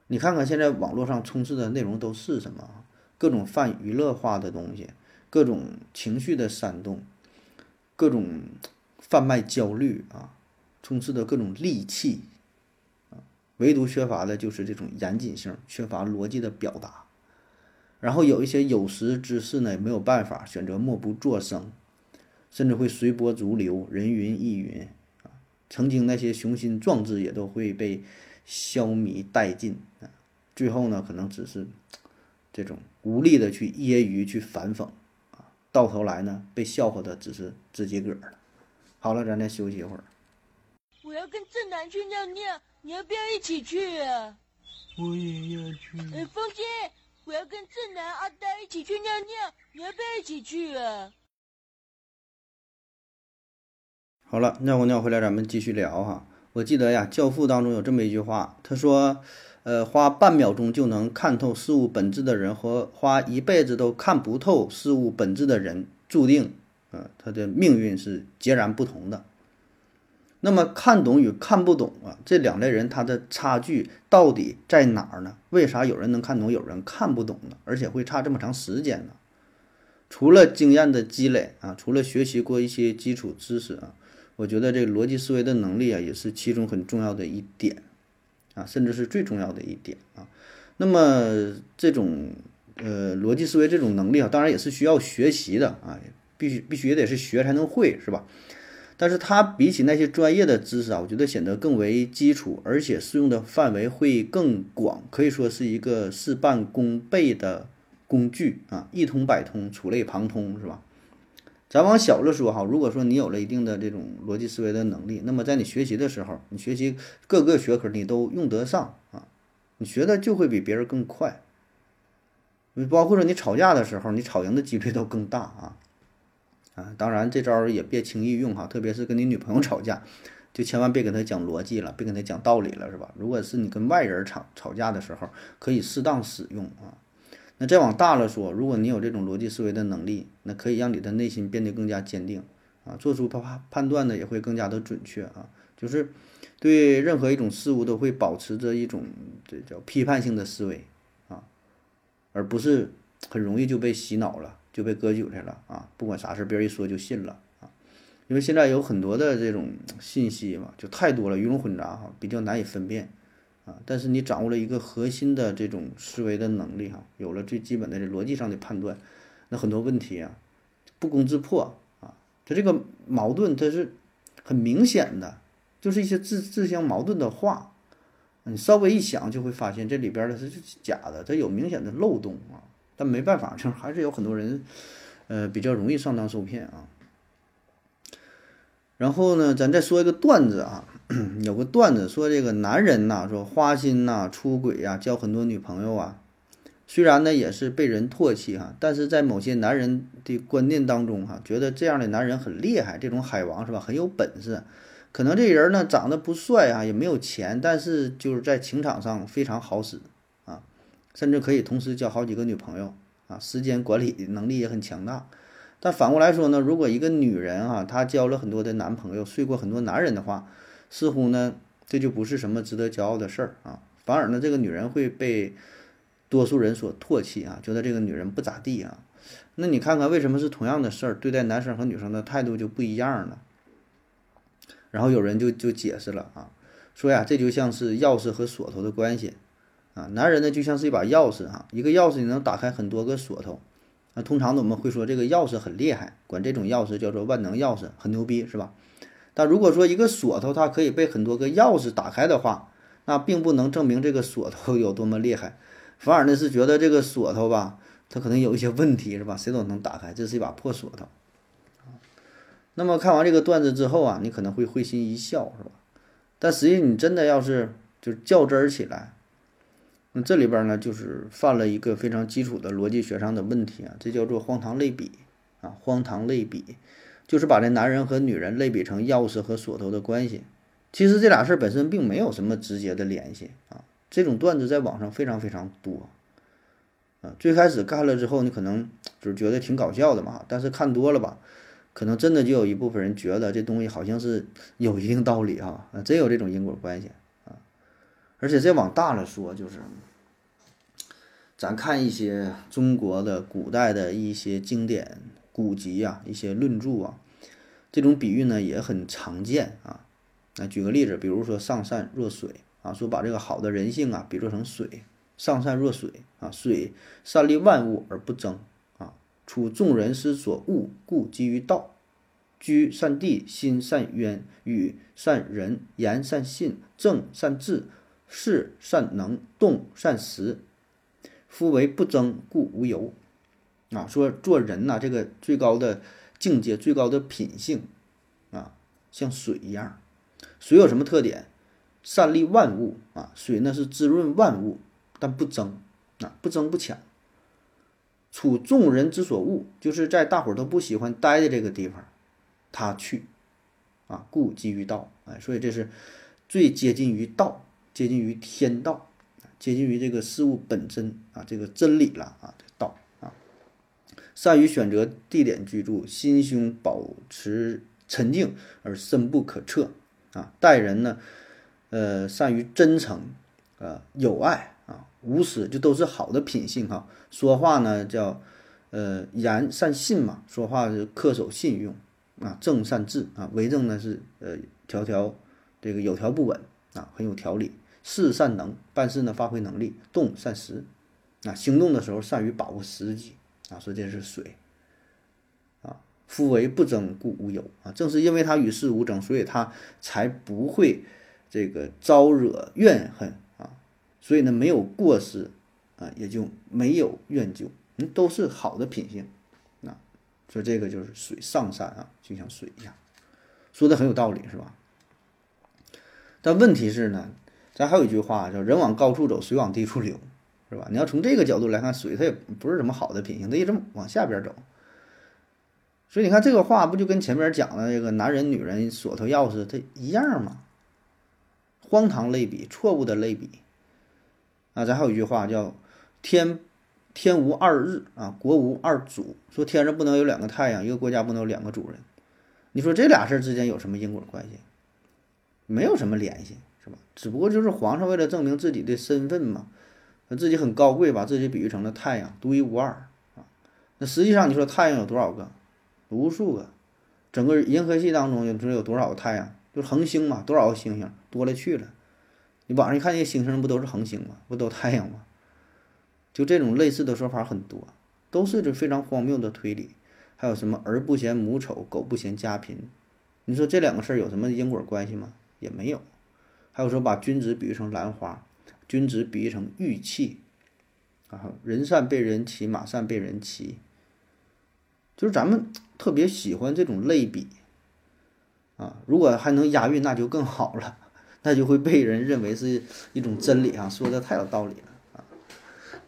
你看看现在网络上充斥的内容都是什么？各种泛娱乐化的东西，各种情绪的煽动，各种贩卖焦虑啊，充斥的各种戾气，啊，唯独缺乏的就是这种严谨性，缺乏逻辑的表达。然后有一些有识之士呢，也没有办法选择默不作声，甚至会随波逐流，人云亦云。曾经那些雄心壮志也都会被消弭殆尽啊！最后呢，可能只是这种无力的去揶揄、去反讽啊，到头来呢，被笑话的只是自己个儿了。好了，咱再休息一会儿。我要跟正南去尿尿，你要不要一起去啊？我也要去。哎，风姐，我要跟正南阿呆一起去尿尿，你要不要一起去啊？好了，尿过尿回来，咱们继续聊哈。我记得呀，《教父》当中有这么一句话，他说：“呃，花半秒钟就能看透事物本质的人，和花一辈子都看不透事物本质的人，注定，呃，他的命运是截然不同的。”那么，看懂与看不懂啊，这两类人他的差距到底在哪儿呢？为啥有人能看懂，有人看不懂呢？而且会差这么长时间呢？除了经验的积累啊，除了学习过一些基础知识啊，我觉得这逻辑思维的能力啊，也是其中很重要的一点啊，甚至是最重要的一点啊。那么，这种呃逻辑思维这种能力啊，当然也是需要学习的啊，必须必须也得是学才能会，是吧？但是它比起那些专业的知识啊，我觉得显得更为基础，而且适用的范围会更广，可以说是一个事半功倍的工具啊，一通百通，触类旁通，是吧？咱往小了说哈，如果说你有了一定的这种逻辑思维的能力，那么在你学习的时候，你学习各个学科你都用得上啊，你学的就会比别人更快。你包括说你吵架的时候，你吵赢的几率都更大啊。啊，当然这招也别轻易用哈，特别是跟你女朋友吵架，就千万别跟她讲逻辑了，别跟她讲道理了，是吧？如果是你跟外人吵吵架的时候，可以适当使用啊。那再往大了说，如果你有这种逻辑思维的能力，那可以让你的内心变得更加坚定啊，做出判判断呢也会更加的准确啊。就是对任何一种事物都会保持着一种这叫批判性的思维啊，而不是很容易就被洗脑了。就被割韭菜了啊！不管啥事，别人一说就信了啊！因为现在有很多的这种信息嘛，就太多了，鱼龙混杂哈，比较难以分辨但是你掌握了一个核心的这种思维的能力哈，有了最基本的这逻辑上的判断，那很多问题啊不攻自破啊。它这个矛盾它是很明显的，就是一些自自相矛盾的话，你稍微一想就会发现这里边的是假的，它有明显的漏洞啊。但没办法，就还是有很多人，呃，比较容易上当受骗啊。然后呢，咱再说一个段子啊，有个段子说这个男人呐，说花心呐、出轨呀、交很多女朋友啊，虽然呢也是被人唾弃哈，但是在某些男人的观念当中哈，觉得这样的男人很厉害，这种海王是吧，很有本事。可能这人呢长得不帅啊，也没有钱，但是就是在情场上非常好使啊。甚至可以同时交好几个女朋友啊，时间管理能力也很强大。但反过来说呢，如果一个女人啊，她交了很多的男朋友，睡过很多男人的话，似乎呢，这就不是什么值得骄傲的事儿啊。反而呢，这个女人会被多数人所唾弃啊，觉得这个女人不咋地啊。那你看看，为什么是同样的事儿，对待男生和女生的态度就不一样呢？然后有人就就解释了啊，说呀，这就像是钥匙和锁头的关系。啊，男人呢就像是一把钥匙哈，一个钥匙你能打开很多个锁头。那通常呢我们会说这个钥匙很厉害，管这种钥匙叫做万能钥匙，很牛逼，是吧？但如果说一个锁头它可以被很多个钥匙打开的话，那并不能证明这个锁头有多么厉害，反而呢是觉得这个锁头吧，它可能有一些问题，是吧？谁都能打开，这是一把破锁头。那么看完这个段子之后啊，你可能会会心一笑，是吧？但实际你真的要是就较真儿起来。那这里边呢，就是犯了一个非常基础的逻辑学上的问题啊，这叫做荒唐类比啊，荒唐类比，就是把这男人和女人类比成钥匙和锁头的关系。其实这俩事儿本身并没有什么直接的联系啊。这种段子在网上非常非常多啊。最开始看了之后，你可能就是觉得挺搞笑的嘛，但是看多了吧，可能真的就有一部分人觉得这东西好像是有一定道理哈，啊，真有这种因果关系啊。而且再往大了说，就是咱看一些中国的古代的一些经典古籍啊，一些论著啊，这种比喻呢也很常见啊。那举个例子，比如说“上善若水”啊，说把这个好的人性啊比作成水，“上善若水”啊，水善利万物而不争啊，处众人之所恶，故几于道。居善地，心善渊，语善人，言善信，正善治。事善能动善时，夫为不争，故无尤。啊，说做人呐，这个最高的境界、最高的品性啊，像水一样。水有什么特点？善利万物啊，水呢是滋润万物，但不争啊，不争不抢处众人之所恶，就是在大伙儿都不喜欢待的这个地方，他去，啊，故几于道，哎，所以这是最接近于道，接近于天道，接近于这个事物本真啊，这个真理了，啊，善于选择地点居住，心胸保持沉静而深不可测啊，待人呢，呃，善于真诚，呃，友爱。啊无私这都是好的品性哈，说话呢叫，呃言善信嘛，说话是恪守信用啊，正善治啊，为政呢是呃条条这个有条不紊啊，很有条理，事善能办事呢发挥能力，动善时。啊，行动的时候善于把握时机啊，说这是水啊，夫为不争故无忧啊，正是因为他与世无争，所以他才不会这个招惹怨恨啊。所以呢，没有过失，啊，也就没有怨疚，嗯，都是好的品性，啊，说这个就是水上善啊，就像水一样，说的很有道理，是吧？但问题是呢，咱还有一句话叫“人往高处走，水往低处流”，是吧？你要从这个角度来看，水它也不是什么好的品性，它一直往下边走。所以你看这个话不就跟前面讲的这个男人、女人锁头钥匙它一样吗？荒唐类比，错误的类比。啊，咱还有一句话叫“天天无二日啊，国无二主”，说天上不能有两个太阳，一个国家不能有两个主人。你说这俩事儿之间有什么因果关系？没有什么联系，是吧？只不过就是皇上为了证明自己的身份嘛，自己很高贵，把自己比喻成了太阳，独一无二啊。那实际上你说太阳有多少个？无数个，整个银河系当中，你说有多少个太阳？就是恒星嘛，多少个星星多了去了。你网上一看，那些星星不都是恒星吗？不都太阳吗？就这种类似的说法很多，都是这非常荒谬的推理。还有什么儿不嫌母丑，狗不嫌家贫？你说这两个事儿有什么因果关系吗？也没有。还有说把君子比喻成兰花，君子比喻成玉器，啊，人善被人欺，马善被人骑。就是咱们特别喜欢这种类比，啊，如果还能押韵，那就更好了。那就会被人认为是一种真理啊，说的太有道理了啊。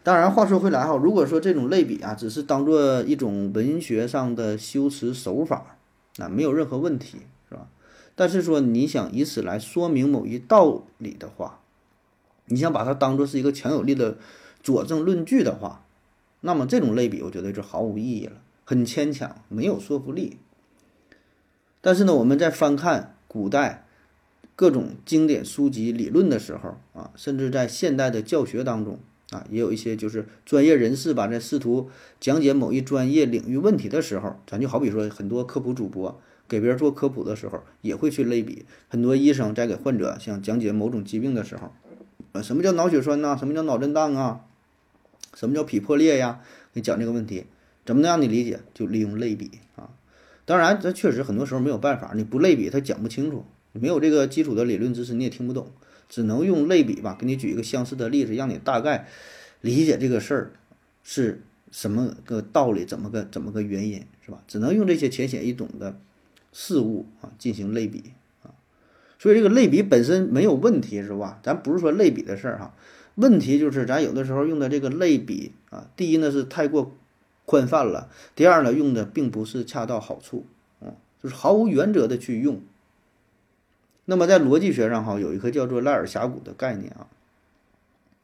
当然，话说回来哈，如果说这种类比啊，只是当做一种文学上的修辞手法，那没有任何问题，是吧？但是说你想以此来说明某一道理的话，你想把它当做是一个强有力的佐证论据的话，那么这种类比，我觉得就毫无意义了，很牵强，没有说服力。但是呢，我们在翻看古代。各种经典书籍理论的时候啊，甚至在现代的教学当中啊，也有一些就是专业人士吧，在试图讲解某一专业领域问题的时候，咱就好比说很多科普主播给别人做科普的时候，也会去类比。很多医生在给患者像讲解某种疾病的时候，呃，什么叫脑血栓呐？什么叫脑震荡啊？什么叫脾破裂呀？给讲这个问题，怎么能让你理解？就利用类比啊。当然，这确实很多时候没有办法，你不类比他讲不清楚。你没有这个基础的理论知识，你也听不懂，只能用类比吧，给你举一个相似的例子，让你大概理解这个事儿是什么个道理，怎么个怎么个原因，是吧？只能用这些浅显易懂的事物啊进行类比。所以这个类比本身没有问题，是吧？咱不是说类比的事儿哈，问题就是咱有的时候用的这个类比啊，第一呢是太过宽泛了，第二呢用的并不是恰到好处，嗯，就是毫无原则的去用。那么在逻辑学上哈，有一个叫做赖尔峡谷的概念啊。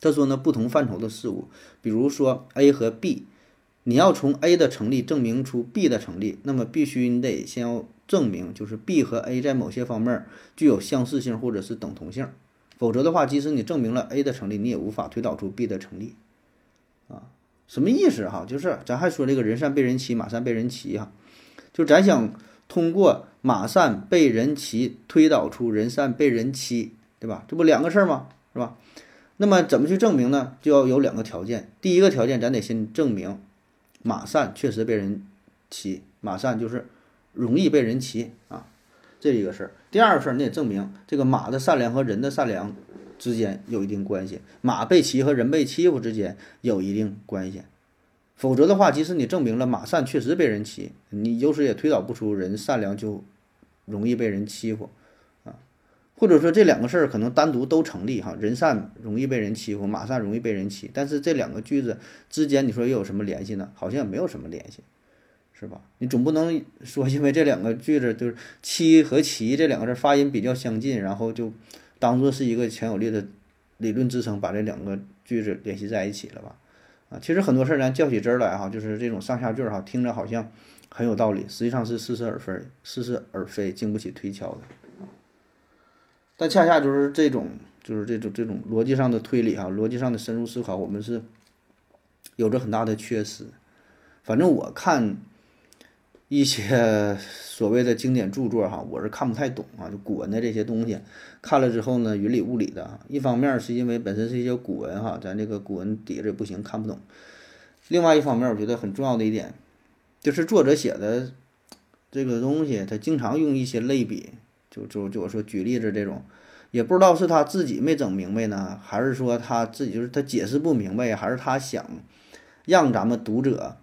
他说呢，不同范畴的事物，比如说 A 和 B，你要从 A 的成立证明出 B 的成立，那么必须你得先要证明，就是 B 和 A 在某些方面具有相似性或者是等同性，否则的话，即使你证明了 A 的成立，你也无法推导出 B 的成立。啊，什么意思哈？就是咱还说这个人善被人欺，马善被人骑哈，就咱想。通过马善被人骑推导出人善被人欺，对吧？这不两个事儿吗？是吧？那么怎么去证明呢？就要有两个条件。第一个条件，咱得先证明马善确实被人骑，马善就是容易被人骑啊，这一个事儿。第二个事儿，你得证明这个马的善良和人的善良之间有一定关系，马被骑和人被欺负之间有一定关系。否则的话，即使你证明了马善确实被人骑，你有时也推导不出人善良就容易被人欺负，啊，或者说这两个事儿可能单独都成立哈，人善容易被人欺负，马善容易被人骑，但是这两个句子之间你说又有什么联系呢？好像也没有什么联系，是吧？你总不能说因为这两个句子就是“七”和“齐”这两个字发音比较相近，然后就当做是一个强有力的理论支撑，把这两个句子联系在一起了吧？啊，其实很多事儿咱较起真来哈，就是这种上下句儿哈，听着好像很有道理，实际上是似是而非，似是而非，经不起推敲的。但恰恰就是这种，就是这种这种逻辑上的推理哈，逻辑上的深入思考，我们是有着很大的缺失。反正我看一些 所谓的经典著作哈，我是看不太懂啊，就古文的这些东西，看了之后呢，云里雾里的。一方面是因为本身是一些古文哈，咱这个古文底子也不行，看不懂。另外一方面，我觉得很重要的一点，就是作者写的这个东西，他经常用一些类比。就就就我说举例子这种，也不知道是他自己没整明白呢，还是说他自己就是他解释不明白，还是他想让咱们读者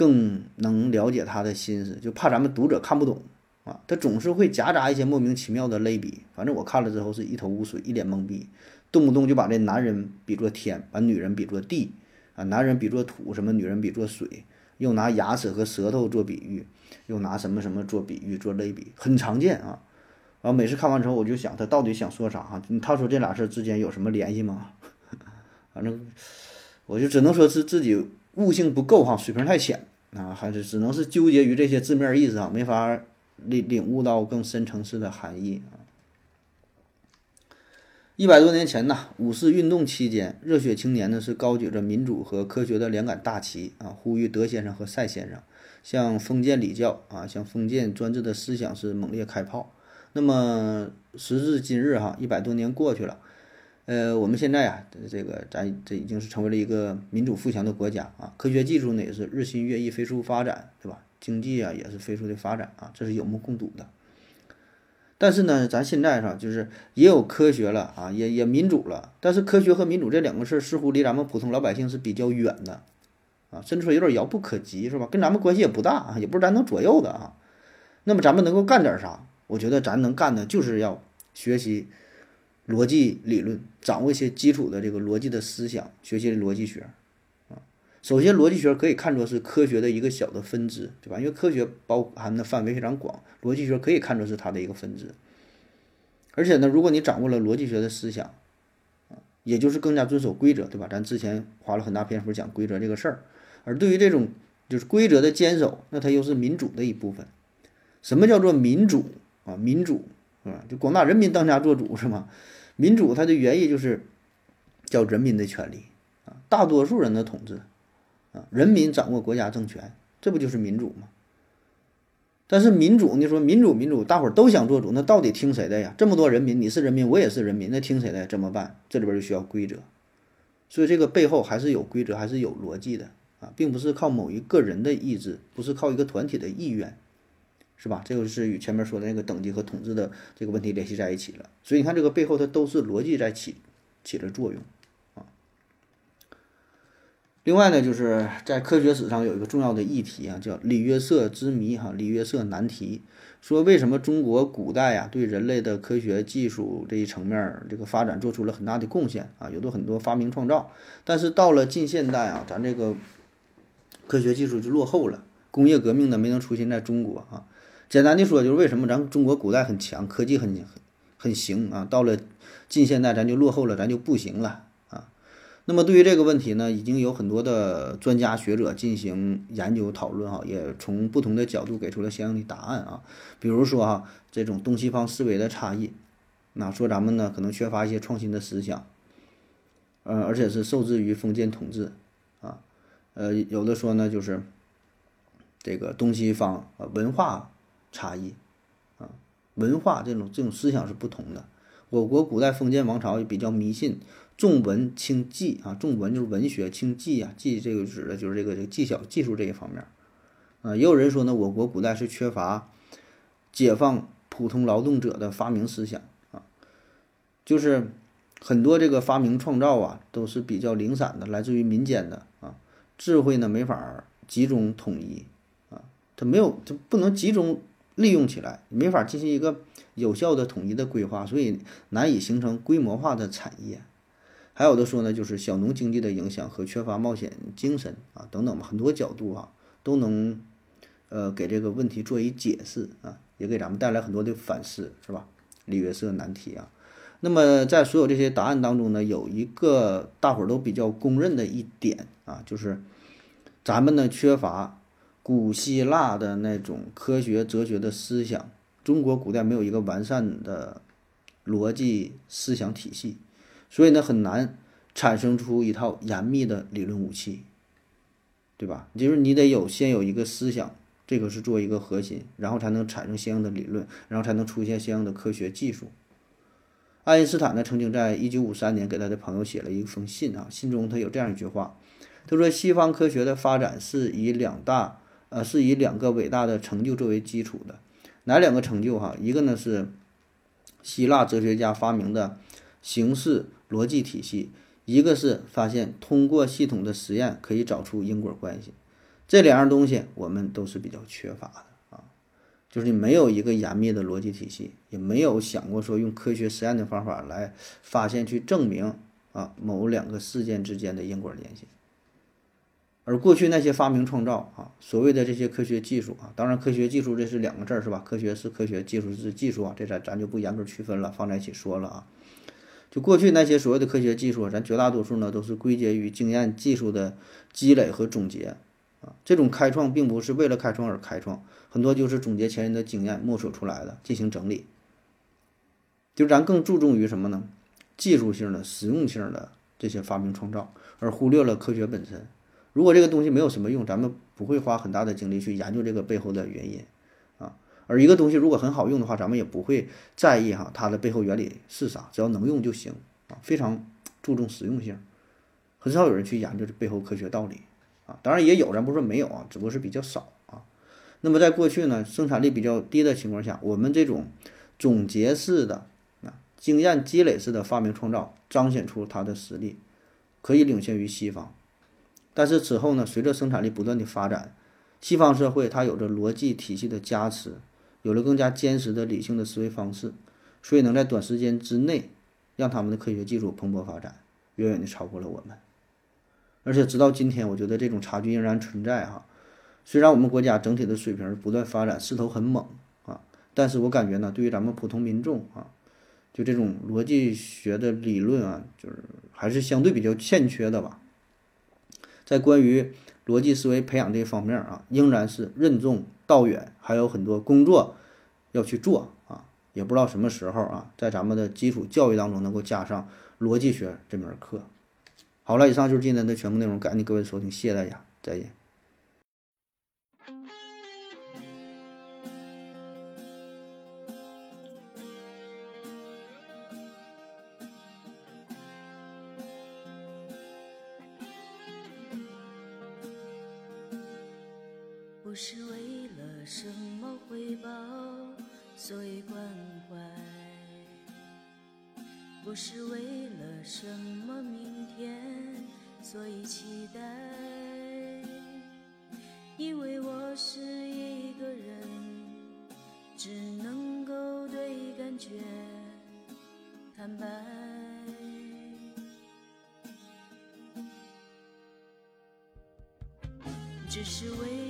更能了解他的心思，就怕咱们读者看不懂啊。他总是会夹杂一些莫名其妙的类比，反正我看了之后是一头雾水，一脸懵逼，动不动就把这男人比作天，把女人比作地啊，男人比作土，什么女人比作水，又拿牙齿和舌头做比喻，又拿什么什么做比喻做类比，很常见啊。然后每次看完之后，我就想他到底想说啥哈？他说这俩事之间有什么联系吗？反正我就只能说是自己悟性不够哈，水平太浅啊，还是只能是纠结于这些字面意思啊，没法领领悟到更深层次的含义啊。一百多年前呐，五四运动期间，热血青年呢是高举着民主和科学的两杆大旗啊，呼吁德先生和赛先生向封建礼教啊，向封建专制的思想是猛烈开炮。那么时至今日哈，一百多年过去了，呃，我们现在啊，这个咱这已经是成为了一个民主富强的国家啊，科学技术呢也是日新月异、飞速发展，对吧？经济啊也是飞速的发展啊，这是有目共睹的。但是呢，咱现在哈，就是也有科学了啊，也也民主了，但是科学和民主这两个事儿似乎离咱们普通老百姓是比较远的啊，甚至说有点遥不可及，是吧？跟咱们关系也不大啊，也不是咱能左右的啊。那么咱们能够干点啥？我觉得咱能干的就是要学习逻辑理论，掌握一些基础的这个逻辑的思想，学习逻辑学啊。首先，逻辑学可以看作是科学的一个小的分支，对吧？因为科学包含的范围非常广，逻辑学可以看作是它的一个分支。而且呢，如果你掌握了逻辑学的思想啊，也就是更加遵守规则，对吧？咱之前花了很大篇幅讲规则这个事儿。而对于这种就是规则的坚守，那它又是民主的一部分。什么叫做民主？啊，民主啊，就广大人民当家作主是吗？民主它的原意就是叫人民的权利啊，大多数人的统治啊，人民掌握国家政权，这不就是民主吗？但是民主，你说民主民主，大伙儿都想做主，那到底听谁的呀？这么多人民，你是人民，我也是人民，那听谁的？怎么办？这里边就需要规则，所以这个背后还是有规则，还是有逻辑的啊，并不是靠某一个人的意志，不是靠一个团体的意愿。是吧？这个是与前面说的那个等级和统治的这个问题联系在一起了。所以你看，这个背后它都是逻辑在起起着作用啊。另外呢，就是在科学史上有一个重要的议题啊，叫里约瑟之谜哈，里约瑟难题，说为什么中国古代啊对人类的科学技术这一层面这个发展做出了很大的贡献啊，有的很多发明创造，但是到了近现代啊，咱这个科学技术就落后了，工业革命呢没能出现在中国啊。简单的说，就是为什么咱中国古代很强，科技很很很行啊，到了近现代咱就落后了，咱就不行了啊。那么对于这个问题呢，已经有很多的专家学者进行研究讨论哈，也从不同的角度给出了相应的答案啊。比如说哈，这种东西方思维的差异，那说咱们呢可能缺乏一些创新的思想，呃，而且是受制于封建统治啊，呃，有的说呢就是这个东西方文化。差异，啊，文化这种这种思想是不同的。我国古代封建王朝也比较迷信重文轻技啊，重文就是文学，轻技啊，技这个指的就是这个这个技巧技术这一方面。啊，也有人说呢，我国古代是缺乏解放普通劳动者的发明思想啊，就是很多这个发明创造啊都是比较零散的，来自于民间的啊，智慧呢没法集中统一啊，它没有它不能集中。利用起来，没法进行一个有效的统一的规划，所以难以形成规模化的产业。还有的说呢，就是小农经济的影响和缺乏冒险精神啊，等等吧，很多角度啊都能呃给这个问题做一解释啊，也给咱们带来很多的反思，是吧？里约瑟难题啊。那么在所有这些答案当中呢，有一个大伙儿都比较公认的一点啊，就是咱们呢缺乏古希腊的那种科学哲学的思想，中国古代没有一个完善的逻辑思想体系。所以呢，很难产生出一套严密的理论武器，对吧？就是你得有先有一个思想，这个是做一个核心，然后才能产生相应的理论，然后才能出现相应的科学技术。爱因斯坦呢，曾经在一九五三年给他的朋友写了一封信啊，信中他有这样一句话，他说：“西方科学的发展是以两大呃，是以两个伟大的成就作为基础的，哪两个成就哈？一个呢是希腊哲学家发明的形式。”逻辑体系，一个是发现通过系统的实验可以找出因果关系，这两样东西我们都是比较缺乏的啊，就是你没有一个严密的逻辑体系，也没有想过说用科学实验的方法来发现去证明啊某两个事件之间的因果联系。而过去那些发明创造啊，所谓的这些科学技术啊，当然科学技术这是两个字儿是吧？科学是科学，技术是技术啊，这咱咱就不严格区分了，放在一起说了啊。就过去那些所谓的科学技术，咱绝大多数呢都是归结于经验技术的积累和总结啊。这种开创并不是为了开创而开创，很多就是总结前人的经验摸索出来的，进行整理。就咱更注重于什么呢？技术性的、实用性的这些发明创造，而忽略了科学本身。如果这个东西没有什么用，咱们不会花很大的精力去研究这个背后的原因。啊而一个东西如果很好用的话，咱们也不会在意哈它的背后原理是啥，只要能用就行啊，非常注重实用性，很少有人去研究这背后科学道理啊。当然也有，咱不说没有啊，只不过是比较少啊。那么在过去呢，生产力比较低的情况下，我们这种总结式的啊经验积累式的发明创造，彰显出它的实力，可以领先于西方。但是此后呢，随着生产力不断的发展，西方社会它有着逻辑体系的加持。有了更加坚实的理性的思维方式，所以能在短时间之内让他们的科学技术蓬勃发展，远远的超过了我们。而且直到今天，我觉得这种差距仍然存在哈。虽然我们国家整体的水平不断发展，势头很猛啊，但是我感觉呢，对于咱们普通民众啊，就这种逻辑学的理论啊，就是还是相对比较欠缺的吧。在关于逻辑思维培养这方面啊，仍然是任重。道远，还有很多工作要去做啊，也不知道什么时候啊，在咱们的基础教育当中能够加上逻辑学这门课。好了，以上就是今天的全部内容，感谢各位收听，谢谢大家，再见。不是为了什么回报，所以关怀；不是为了什么明天，所以期待。因为我是一个人，只能够对感觉坦白。只是为。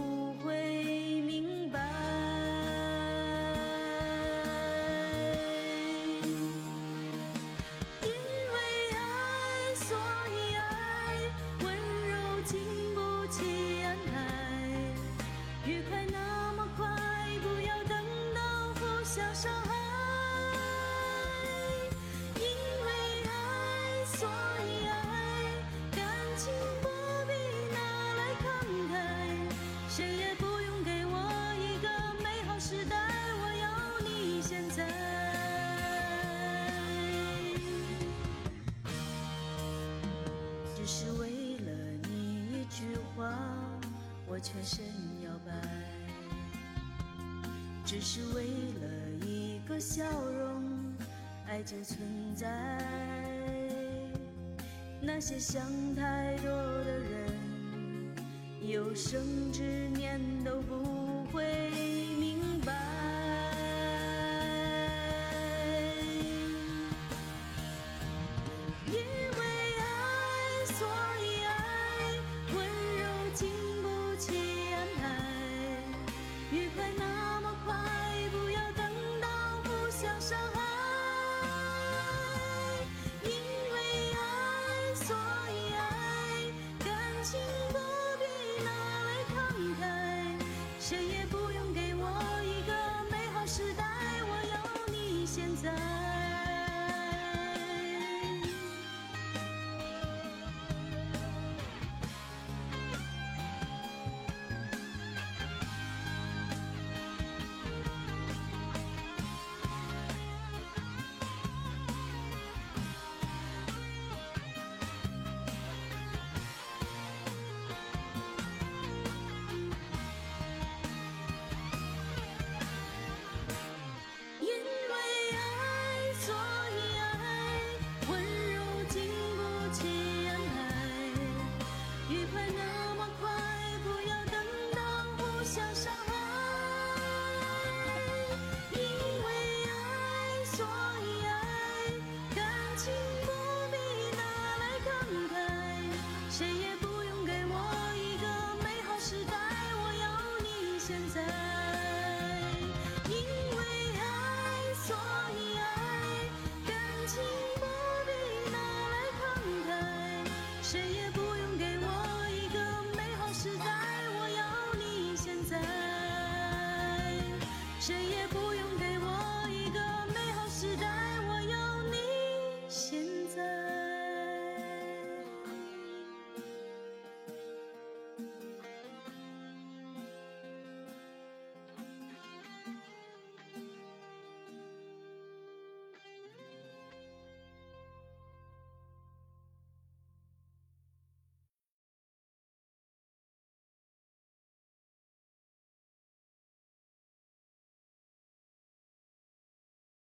只是为了一个笑容爱就存在。那些想太多的人有生之年